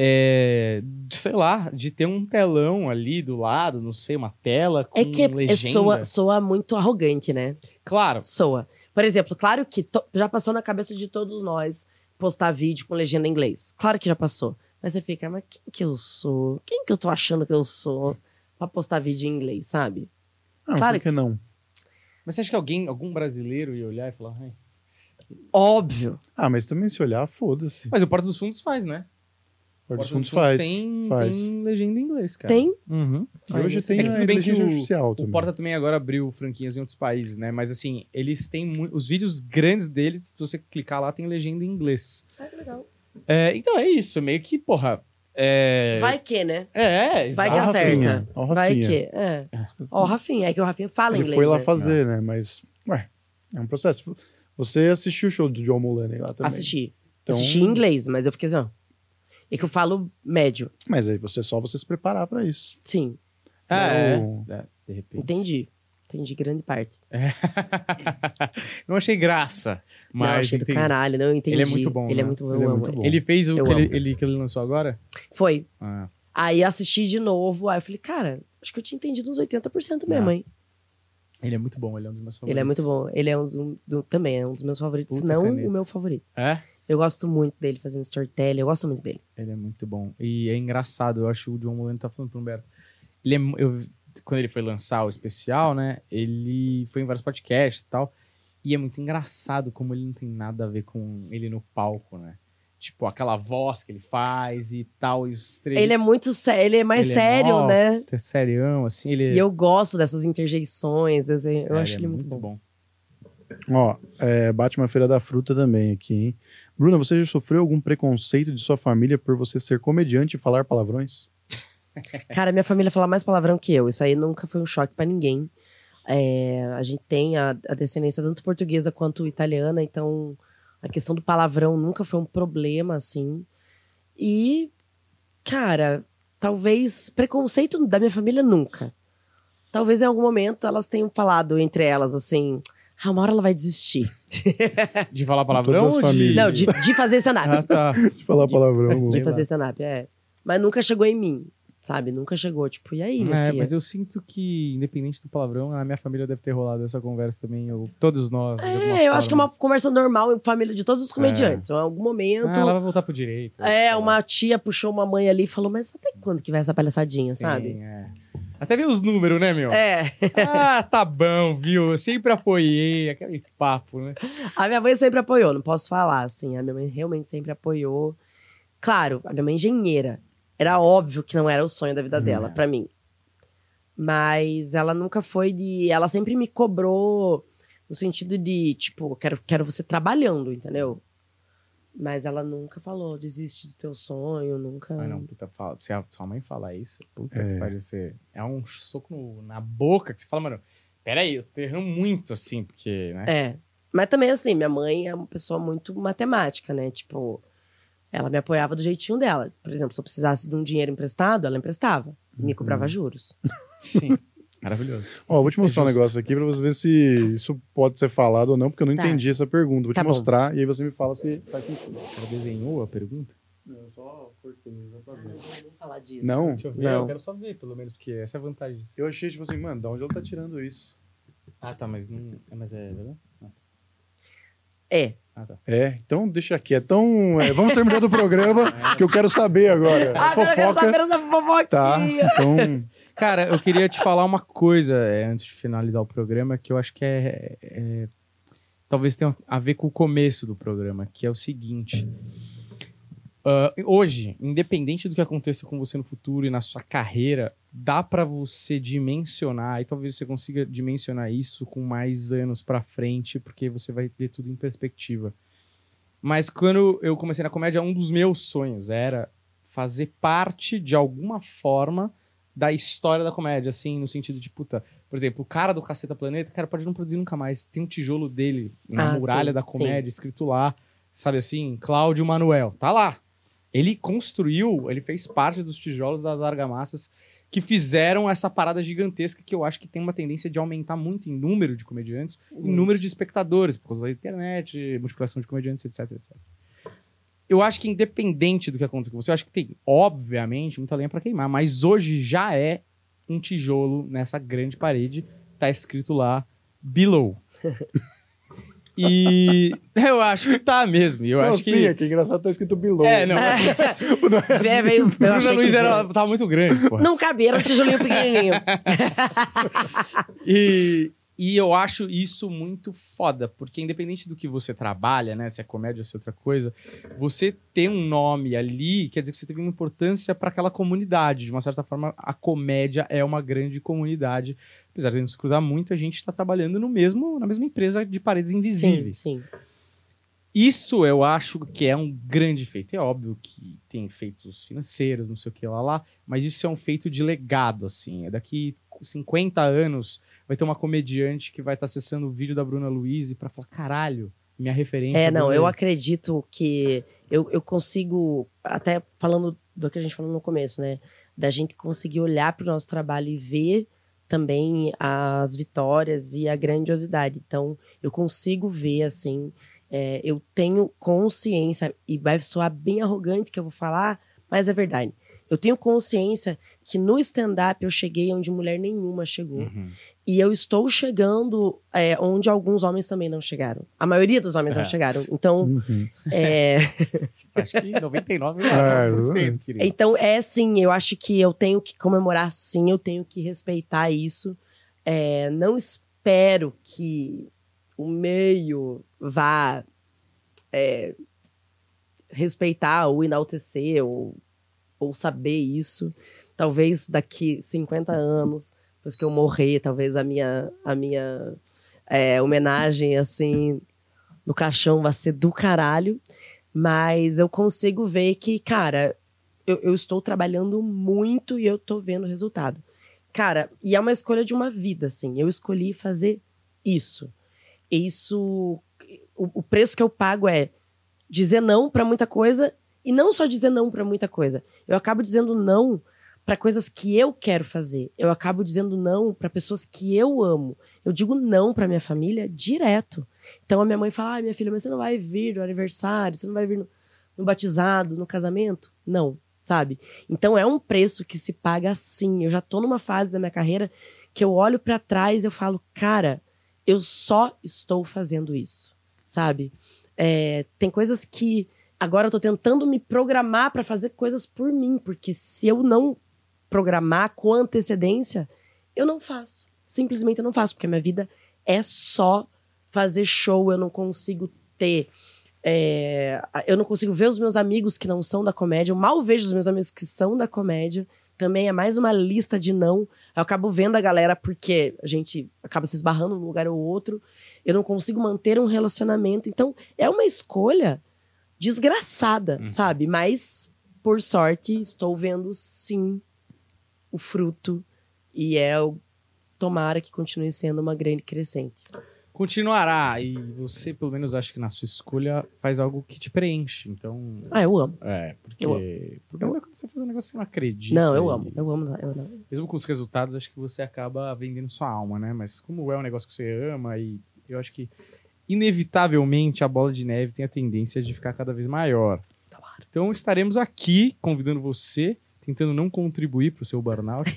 É, de, sei lá, de ter um telão ali do lado, não sei, uma tela com É que é- legenda. soa, soa muito arrogante, né? Claro, Soa. Por exemplo, claro que to- já passou na cabeça de todos nós postar vídeo com legenda em inglês. Claro que já passou. Mas você fica, mas quem que eu sou? Quem que eu tô achando que eu sou pra postar vídeo em inglês, sabe? Ah, Claro por que não? mas você acha que alguém, algum brasileiro ia olhar e falar, "Ai"? Óbvio. Ah, mas também se olhar, foda-se. mas o Porta dos Fundos faz, né? Porta dos Fundos faz. tem, faz. tem legenda em inglês, cara. Tem? Uhum. E Ai, hoje tem É que a tudo bem que o- artificial O também. Porta também agora abriu franquias em outros países, né? Mas assim, eles têm os vídeos grandes deles, se você clicar lá, tem legenda em inglês. Ah, que legal. É, então é isso, meio que, porra. É, Vai que, né? É, Vai exato. que Rafinha. acerta. Ó, o Vai Rafinha. que. É. Ó, o Rafinha. É que o Rafinha fala Ele inglês. foi lá né? fazer, né? Mas, ué, é um processo. Você assistiu o show do John Mulaney lá também. Assisti. Então- Assisti em inglês, mas eu fiquei assim, ó. É que eu falo médio. Mas aí você é só você se preparar pra isso. Sim, É, Mas- é, de repente. entendi. Entendi grande parte. Não achei graça, não, mas achei do entendi. caralho, não entendi. Ele é muito bom, Ele né? é muito bom. Ele é muito bom. Ele fez o Eu que ele, amo. ele- que ele lançou agora? Foi. Ah, Aí assisti de novo, aí eu falei, cara, acho que eu tinha entendido uns 80% mesmo, Ah, hein? ele é muito bom, ele é um dos meus favoritos. Ele é muito bom. Ele é um, dos- um do- também é um dos meus favoritos, se Puta não caneta. o meu favorito. É? Eu gosto muito dele fazendo storytelling, eu gosto muito dele. Ele é muito bom. E é engraçado, eu acho que o John Mulaney tá falando pro Humberto. Ele é, eu, quando ele foi lançar o especial, né? Ele foi em vários podcasts e tal. E é muito engraçado como ele não tem nada a ver com ele no palco, né? Tipo, aquela voz que ele faz e tal. E os três. Ele é muito sério, ele é mais Ele é sério, mó- né? serião, assim. Ele, E eu gosto dessas interjeições, eu é, acho ele ele é muito bom. Ó, é, Batman Feira da Fruta também aqui, hein? Bruna, você já sofreu algum preconceito de sua família por você ser comediante e falar palavrões? Cara, minha família fala mais palavrão que eu. Isso aí nunca foi um choque pra ninguém. É, a gente tem a, a descendência tanto portuguesa quanto italiana, então a questão do palavrão nunca foi um problema, assim. E, cara, talvez preconceito da minha família nunca. Talvez em algum momento elas tenham falado entre elas assim. Ah, uma hora ela vai desistir. De falar todas palavrão as ou de... famílias. Não, de, de fazer stand-up. Ah, tá. De falar palavrão. De fazer stand-up, é. Mas nunca chegou em mim, sabe? Nunca chegou, tipo, e aí, minha É, filha? mas eu sinto que, independente do palavrão, a minha família deve ter rolado essa conversa também, ou todos nós. É, eu acho que é forma. uma conversa normal em família de todos os comediantes. Em algum momento. Ah, ela vai voltar pro direito. É, uma tia puxou uma mãe ali e falou, mas até quando que vai essa palhaçadinha, Sim, sabe? é. Até ver os números, né, meu? É. Ah, tá bom, viu? Eu sempre apoiei, aquele papo, né? A minha mãe sempre apoiou, não posso falar, assim. A minha mãe realmente sempre apoiou. Claro, a minha mãe é engenheira. Era óbvio que não era o sonho da vida dela, É. pra mim. Mas ela nunca foi de. Ela sempre me cobrou no sentido de, tipo, quero, quero você trabalhando, entendeu? Mas ela nunca falou, desiste do teu sonho, nunca. Ah, não, puta, fala, se a sua mãe falar isso, puta É. que pariu, você... É um soco no- na boca que você fala, mano, peraí, eu tô errando muito, assim, porque, né? É. Mas também, assim, minha mãe é uma pessoa muito matemática, né? Tipo, ela me apoiava do jeitinho dela. Por exemplo, se eu precisasse de um dinheiro emprestado, ela emprestava. E me cobrava juros. Sim. Maravilhoso. Ó, vou te mostrar um justo. negócio aqui pra você ver se isso pode ser falado ou não, porque eu não Tá. entendi essa pergunta. Vou Tá te bom. mostrar e aí você me fala se faz sentido. Ela desenhou a pergunta? Eu só cortei, Não vamos falar disso. Não? Deixa eu ver, Não. eu quero só ver, pelo menos, porque essa é a vantagem disso. Eu achei, tipo assim, mano, da onde ela tá tirando isso? Ah, tá, mas não... é, Mas é verdade? Não. É. Ah, tá. É, então deixa quieto. Então, é, vamos terminar do programa, que eu quero saber agora. Ah, eu quero Fofoca. saber essa fofoquinha. Tá, então. Cara, eu queria te falar uma coisa é, antes de finalizar o programa, que eu acho que é, é- talvez tenha a ver com o começo do programa, que é o seguinte. Ah, hoje, independente do que aconteça com você no futuro e na sua carreira, dá pra você dimensionar, e talvez você consiga dimensionar isso com mais anos pra frente, porque você vai ter tudo em perspectiva. Mas quando eu comecei na comédia, um dos meus sonhos era fazer parte de alguma forma da história da comédia, assim, no sentido de, puta, por exemplo, o cara do Caceta Planeta, o cara pode não produzir nunca mais. Tem um tijolo dele na Ah, muralha sim, da comédia, escrito lá, sabe assim, Cláudio Manuel, tá lá. Ele construiu, ele fez parte dos tijolos das argamassas que fizeram essa parada gigantesca que eu acho que tem uma tendência de aumentar muito em número de comediantes em número de espectadores, por causa da internet, multiplicação de comediantes, etc, etc. Eu acho que independente do que aconteça com você, eu acho que tem, obviamente, muita lenha pra queimar, mas hoje já é um tijolo nessa grande parede, tá escrito lá, below. e eu acho que tá mesmo, eu não, acho sim, que... é que engraçado tá escrito below. É, não, Vé, veio, eu Bruna Luiz que era, tava muito grande, porra. Não cabia, era um tijolinho pequenininho. E, e eu acho isso muito foda, porque independente do que você trabalha, né, se é comédia ou se é outra coisa, você ter um nome ali quer dizer que você teve uma importância para aquela comunidade. De uma certa forma, a comédia é uma grande comunidade. Apesar de não se cruzar muito, a gente está trabalhando no mesmo, na mesma empresa de paredes sim, invisíveis. sim. Isso eu acho que é um grande feito. É óbvio que tem efeitos financeiros, não sei o que lá lá, mas isso é um feito de legado, assim. É daqui 50 anos vai ter uma comediante que vai estar acessando o vídeo da Bruna Luiz para falar: caralho, minha referência. É, não, Bruna eu Luiz." acredito que eu, eu consigo, até falando do que a gente falou no começo, né? Da gente conseguir olhar para o nosso trabalho e ver também as vitórias e a grandiosidade. Então, eu consigo ver, assim, é, eu tenho consciência, e vai soar bem arrogante que eu vou falar, mas é verdade. Eu tenho consciência que no stand-up eu cheguei onde mulher nenhuma chegou. Uhum. E eu estou chegando é, onde alguns homens também não chegaram. A maioria dos homens É. não chegaram. Então, Uhum. é, Acho que 99%, É, querido. então é sim, eu acho que eu tenho que comemorar sim, eu tenho que respeitar isso. É, não espero que o meio vá é, respeitar ou enaltecer ou, ou saber isso. Talvez daqui 50 anos, depois que eu morrer, talvez a minha, a minha é, homenagem assim no caixão vai ser do caralho. Mas eu consigo ver que, cara, eu, eu estou trabalhando muito e eu tô vendo o resultado. Cara, e é uma escolha de uma vida, assim. Eu escolhi fazer isso. Isso. O, o preço que eu pago é dizer não pra muita coisa e não só dizer não pra muita coisa. Eu acabo dizendo não pra coisas que eu quero fazer. Eu acabo dizendo não pra pessoas que eu amo. Eu digo não pra minha família direto. Então a minha mãe fala: ah, minha filha, mas você não vai vir no aniversário, você não vai vir no, no batizado, no casamento? Não. sabe? Então é um preço que se paga assim. Eu já tô numa fase da minha carreira que eu olho para trás e eu falo, cara, eu só estou fazendo isso, sabe? É, tem coisas que agora eu tô tentando me programar para fazer coisas por mim, porque se eu não programar com antecedência, eu não faço. Simplesmente eu não faço, porque a minha vida é só fazer show, eu não consigo ter. É, eu não consigo ver os meus amigos que não são da comédia, eu mal vejo os meus amigos que são da comédia. Também é mais uma lista de não. Eu acabo vendo a galera porque a gente acaba se esbarrando num lugar ou outro. Eu não consigo manter um relacionamento. Então, é uma escolha desgraçada, Hum. sabe? Mas, por sorte, estou vendo sim o fruto. E é o. Tomara que continue sendo uma grande crescente. Continuará. E você, pelo menos, acho que na sua escolha faz algo que te preenche. Então. Ah, eu amo. É, porque. Eu O problema é quando você faz um negócio que você não acredita. Não, eu e- amo. Eu amo. Eu amo. Mesmo com os resultados, acho que você acaba vendendo sua alma, né? Mas como é um negócio que você ama, e eu acho que, inevitavelmente, a bola de neve tem a tendência de ficar cada vez maior. Então estaremos aqui convidando você, tentando não contribuir para o seu burnout.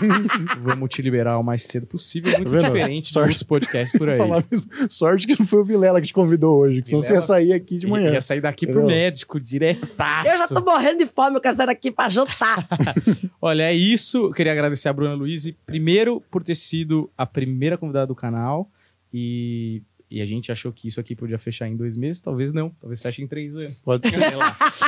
Vamos te liberar o mais cedo possível. Muito Tá vendo? diferente de Sorte. outros podcasts por aí. Falar mesmo. Sorte que não foi o Vilela que te convidou hoje, que senão você ia sair aqui de manhã. Ia sair daqui pro Entendeu? médico, diretaço. Eu já tô morrendo de fome, eu quero sair daqui pra jantar. Olha, é isso. Eu queria agradecer a Bruna Luiz, primeiro por ter sido a primeira convidada do canal. E, e a gente achou que isso aqui podia fechar em dois meses. Talvez não. Talvez feche em três anos. Pode ser.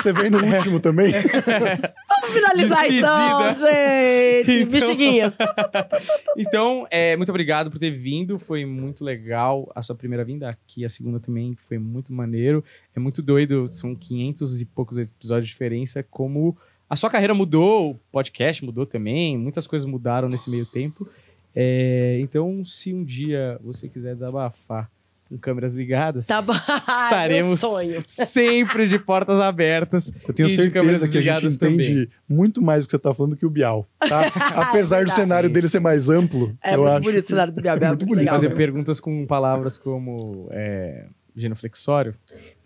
Você vem no último também? Vamos finalizar então, gente. Então- Bexiguinhas. Então, é, muito obrigado por ter vindo. Foi muito legal a sua primeira vinda aqui. A segunda também foi muito maneiro. É muito doido. São 500 e poucos episódios de diferença. Como a sua carreira mudou, o podcast mudou também. Muitas coisas mudaram nesse meio tempo. É, então, se um dia você quiser desabafar com câmeras ligadas, Tá bom. Estaremos- sempre de portas abertas. Eu tenho E de câmeras certeza que a gente entende muito mais do que você tá falando que o Bial. Tá? Apesar do verdade. cenário dele ser mais amplo, É eu muito acho. bonito o cenário do Biabel. Muito muito bonito. legal. Fazer perguntas com palavras como é, genuflexório.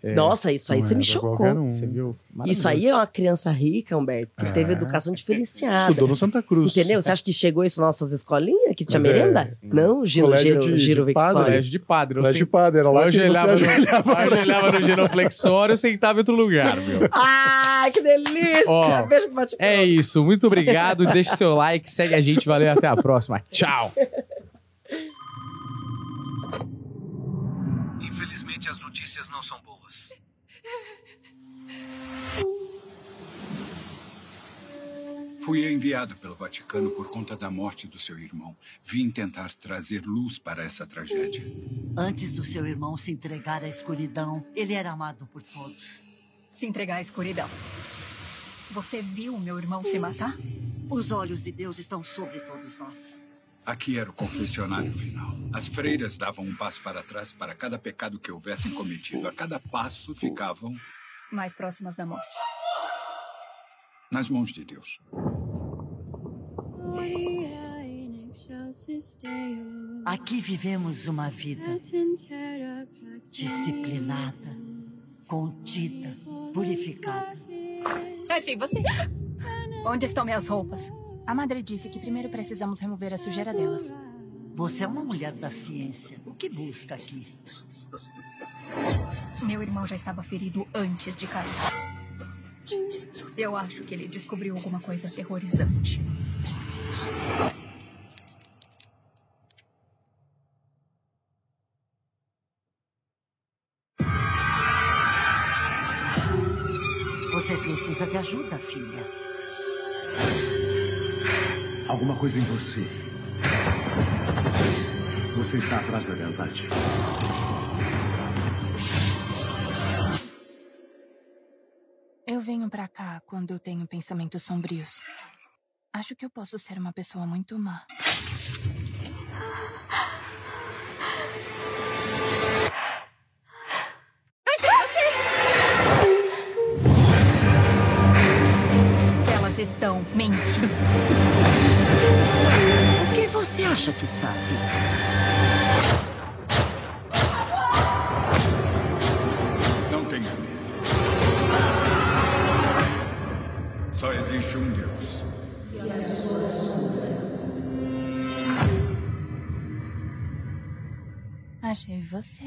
É, Nossa, isso aí você me é pra chocou. um. Você viu? Isso aí é uma criança rica, Humberto, que teve É. educação diferenciada. Estudou no Santa Cruz. Entendeu? Você acha que chegou isso nas nossas escolinhas? Que tinha Mas é, merenda? sim. Não, giro, Colégio giro, de- giro de padre. Colégio de padre. Colégio de padre, era lá eu que você ajoelhava no, ajoelhava. eu ajoelhava no sentava em outro lugar, meu. Ai, que delícia! Ó, Beijo pro bate É isso, muito obrigado. Deixe seu like, segue a gente, valeu, até a próxima. Tchau. Infelizmente, as notícias não são boas. Fui enviado pelo Vaticano por conta da morte do seu irmão. Vim tentar trazer luz para essa tragédia. Antes do seu irmão se entregar à escuridão, ele era amado por todos. Se entregar à escuridão. Você viu meu irmão se matar? Os olhos de Deus estão sobre todos nós. Aqui era o confessionário final. As freiras davam um passo para trás para cada pecado que houvessem cometido. A cada passo ficavam Mais próximas da morte. nas mãos de Deus. Aqui vivemos uma vida disciplinada, contida, purificada. Achei você. Onde estão minhas roupas? A madre disse que primeiro precisamos remover a sujeira delas. Você é uma mulher da ciência. O que busca aqui? Meu irmão já estava ferido antes de cair. Eu acho que ele descobriu alguma coisa aterrorizante. Precisa de ajuda, filha. Alguma coisa em você. Você está atrás da verdade. Eu venho pra cá quando eu tenho pensamentos sombrios. Acho que eu posso ser uma pessoa muito má. Estão mentindo. O que você acha que sabe? Não tenha medo. Só existe um Deus. Achei você.